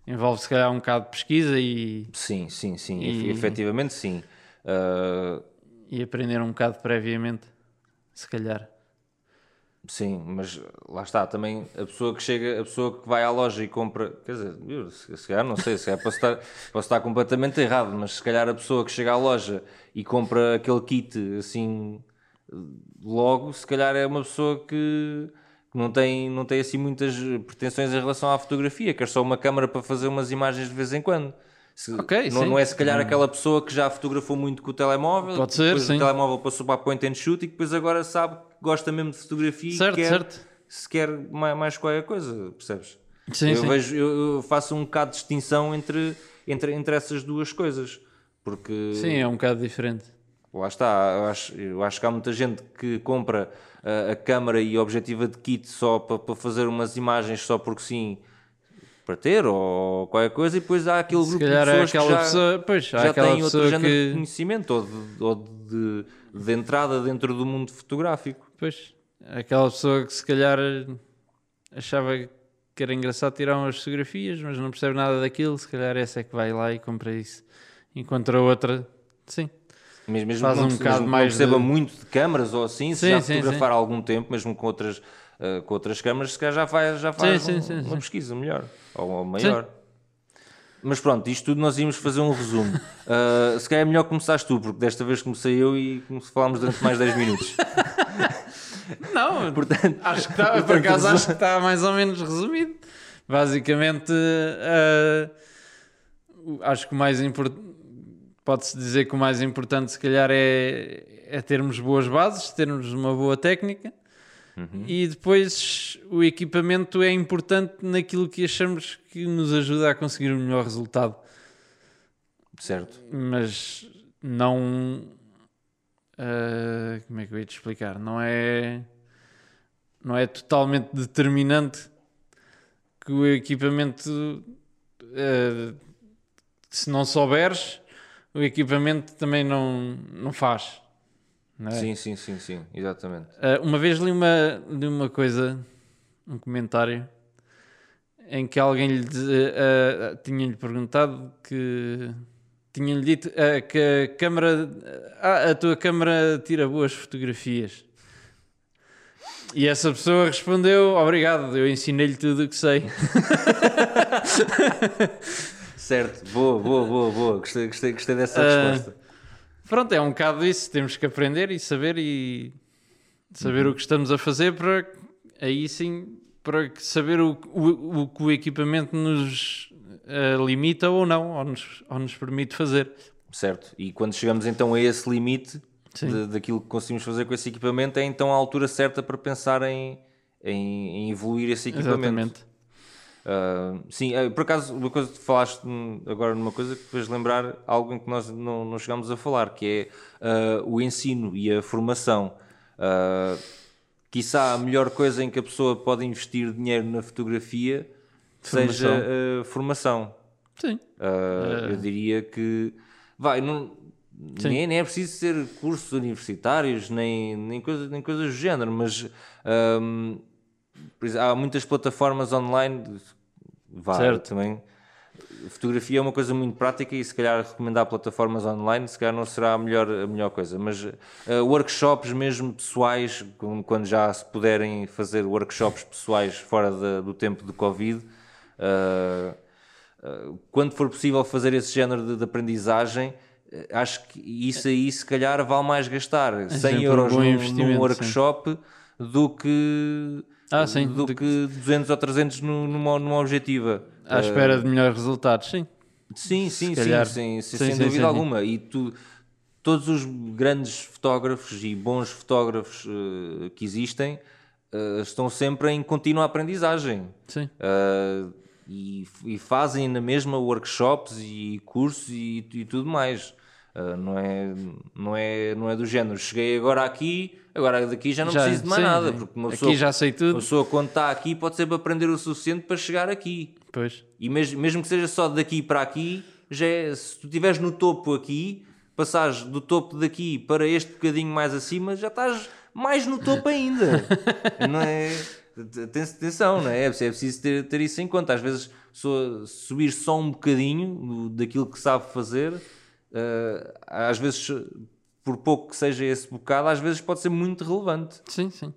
S2: Envolve se calhar um bocado de pesquisa e,
S1: Sim, sim, sim,
S2: E-
S1: efetivamente sim. Ah,
S2: e aprender um bocado previamente, se calhar.
S1: Sim, mas lá está, também a pessoa que chega, a pessoa que vai à loja e compra, quer dizer, se, se calhar não sei, se calhar posso estar, *laughs* posso estar completamente errado, mas se calhar a pessoa que chega à loja e compra aquele kit assim logo, se calhar é uma pessoa que, que não, tem, não tem assim muitas pretensões em relação à fotografia, quer só uma câmara para fazer umas imagens de vez em quando. Se-
S2: Ok,
S1: não, não é se calhar aquela pessoa que já fotografou muito com o telemóvel,
S2: Pode ser,
S1: depois
S2: sim.
S1: o telemóvel passou para a point and shoot e que depois agora sabe que gosta mesmo de fotografia e
S2: Certo,
S1: quer,
S2: certo.
S1: se quer mais, mais qualquer coisa, percebes?
S2: Sim,
S1: eu,
S2: sim.
S1: Vejo, eu, faço um bocado de distinção entre, entre, entre essas duas coisas, porque
S2: Sim, é um bocado diferente.
S1: lá está, eu acho, eu acho que há muita gente que compra a, a câmara e a objetiva de kit só para, para fazer umas imagens só porque sim, para ter ou qualquer coisa, e depois há aquele grupo de
S2: é
S1: pessoas que já,
S2: pessoa, pois,
S1: já têm outro
S2: pessoa
S1: género de
S2: que,
S1: conhecimento ou, de, ou de, de entrada dentro do mundo fotográfico.
S2: pois, aquela pessoa que se calhar achava que era engraçado tirar umas fotografias, mas não percebe nada daquilo, se calhar essa é que vai lá e compra isso. Enquanto a outra, sim.
S1: Mesmo, mesmo
S2: Faz
S1: que não,
S2: um
S1: mesmo
S2: bocado
S1: que não
S2: mais
S1: perceba
S2: de-
S1: muito de câmaras ou assim, se
S2: Sim,
S1: já
S2: sim,
S1: fotografar há algum tempo, mesmo com outras, eh, com outras câmaras, se calhar já faz, já faz
S2: Sim,
S1: um-
S2: sim, sim,
S1: uma
S2: sim.
S1: pesquisa melhor ou, ou maior. Mas pronto, isto tudo nós íamos fazer um resumo. Eh, *laughs* se calhar é melhor começares tu, porque desta vez comecei eu e falámos durante mais 10 minutos. *laughs*
S2: Não,
S1: Portanto,
S2: acho que está, por
S1: portanto,
S2: acaso
S1: resu-
S2: acho que está mais ou menos resumido. Basicamente, o- acho que o mais importante, pode-se dizer que o mais importante se calhar é, é termos boas bases, termos uma boa técnica e depois o equipamento é importante naquilo que achamos que nos ajuda a conseguir o melhor resultado
S1: certo.
S2: mas não. ah, como é que eu ia te explicar? Não é. Não é totalmente determinante que o equipamento. ah, se não souberes, o equipamento também não, não faz. É?
S1: Sim, sim, sim, sim, exatamente.
S2: Uh, uma vez li uma, li uma coisa, um comentário, em que alguém lhe uh, uh, tinha-lhe perguntado que tinha-lhe dito que a câmara, ah, a tua câmara tira boas fotografias. E essa pessoa respondeu: Obrigado, eu ensinei-lhe tudo o que sei. *laughs*
S1: Certo, boa, boa, boa, boa. Gostei, gostei, gostei dessa resposta.
S2: Pronto, é um bocado isso. Temos que aprender e saber e saber
S1: Uhum.
S2: o que estamos a fazer para aí sim para saber o, o, o que o equipamento nos eh, limita ou não, ou nos, ou nos permite fazer.
S1: Certo. E quando chegamos então a esse limite de- daquilo que conseguimos fazer com esse equipamento, é então a altura certa para pensar em, em, em evoluir esse equipamento.
S2: Exatamente.
S1: Ah, sim, ah, por acaso, uma coisa que falaste agora numa coisa que fez lembrar algo em que nós não, não chegámos a falar, que é ah, o ensino e a formação. Uh, quiçá a melhor coisa em que a pessoa pode investir dinheiro na fotografia seja a formação.
S2: Sim.
S1: Uh, Eu diria que vai, não, nem, nem é preciso ser cursos universitários, nem, nem, coisa, nem coisas do género, mas um, há muitas plataformas online. Vai,
S2: Certo.
S1: também. Fotografia é uma coisa muito prática e se calhar recomendar plataformas online se calhar não será a melhor, a melhor coisa, mas uh, workshops mesmo pessoais, quando já se puderem fazer workshops pessoais fora da- do tempo do Covid, uh, Uh, quando for possível fazer esse género de, de aprendizagem, acho que isso aí se calhar vale mais gastar 100
S2: sempre um
S1: euros num, num workshop do que,
S2: Ah, sim,
S1: do
S2: do
S1: que 200 ou 300 nu- numa, numa objetiva.
S2: À espera de melhores resultados, sim.
S1: Sim, sim, sim,
S2: calhar.
S1: sem, sem,
S2: Sim,
S1: sem
S2: sim,
S1: dúvida
S2: sim, sim.
S1: alguma. E tu, todos os grandes fotógrafos e bons fotógrafos uh, que existem uh, estão sempre em contínua aprendizagem.
S2: Sim.
S1: Uh, e, e fazem na mesma workshops e cursos e, e tudo mais. Uh, não, é, não, é, não é do género. Cheguei agora aqui, agora daqui já não
S2: Já-
S1: preciso de mais
S2: sim,
S1: nada.
S2: sim.
S1: Porque uma
S2: Aqui
S1: pessoa,
S2: já sei tudo.
S1: Uma pessoa, quando está aqui, pode sempre aprender o suficiente para chegar aqui.
S2: Pois.
S1: E mesmo, mesmo que seja só daqui para aqui, já é, se tu estiveres no topo aqui, passares do topo daqui para este bocadinho mais acima, já estás mais no topo ainda. *laughs* não é? Atenção, não é? É preciso ter, ter isso em conta. Às vezes, subir só um bocadinho daquilo que sabe fazer, às vezes, por pouco que seja esse bocado, às vezes pode ser muito relevante.
S2: Sim, sim.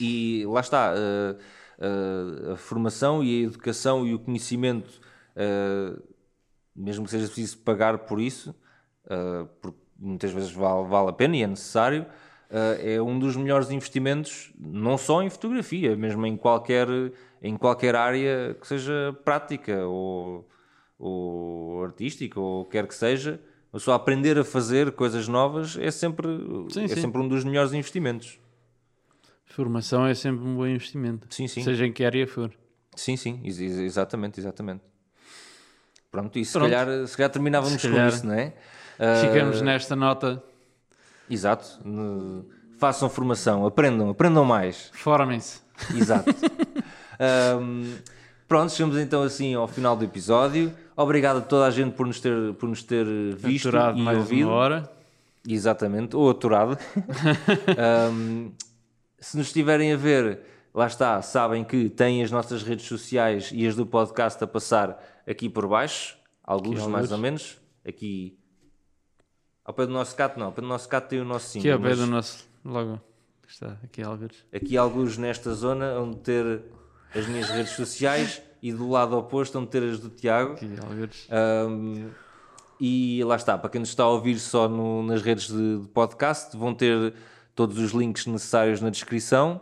S1: E lá está, eh, eh, a formação e a educação e o conhecimento, mesmo que seja preciso pagar por isso, porque muitas vezes vale, vale a pena e é necessário, é um dos melhores investimentos, não só em fotografia, mesmo em qualquer, em qualquer área que seja prática ou, ou artística ou quer que seja. Só aprender a fazer coisas novas é sempre,
S2: Sim,
S1: é
S2: sim.
S1: sempre um dos melhores investimentos.
S2: Formação é sempre um bom investimento.
S1: Sim, sim.
S2: Seja em que área for.
S1: Sim, sim, ex- ex- exatamente, exatamente. Pronto, e se,
S2: Pronto.
S1: Calhar, se calhar terminávamos
S2: Se
S1: com
S2: calhar.
S1: isso, não é?
S2: Ficamos nesta nota.
S1: Exato. No- Façam formação, aprendam, aprendam mais.
S2: Formem-se.
S1: Exato. *laughs* Ahm, pronto, chegamos então assim ao final do episódio. Obrigado a toda a gente por nos ter, por nos ter visto
S2: Aturado
S1: e
S2: mais
S1: ouvido.
S2: uma hora.
S1: Exatamente, ou aturado. *laughs* Um, se nos estiverem a ver, lá está, sabem que têm as nossas redes sociais e as do podcast a passar aqui por baixo, alguns mais
S2: alguns.
S1: ou menos. Aqui ao pé do nosso gato, não, ao pé do nosso gato tem o nosso
S2: Aqui ao
S1: símbolo.
S2: pé
S1: mas
S2: do nosso. Logo. Está aqui alguns.
S1: Aqui alguns nesta zona onde ter as minhas redes sociais e do lado oposto onde ter as do Tiago. Um, e lá está, para quem nos está a ouvir só no- nas redes de, de podcast, vão ter todos os links necessários na descrição.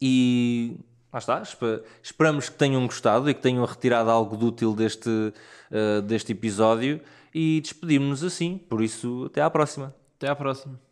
S1: E lá está, espe- esperamos que tenham gostado e que tenham retirado algo de útil deste, uh, deste episódio. E despedimos-nos assim, por isso, até à próxima.
S2: Até à próxima.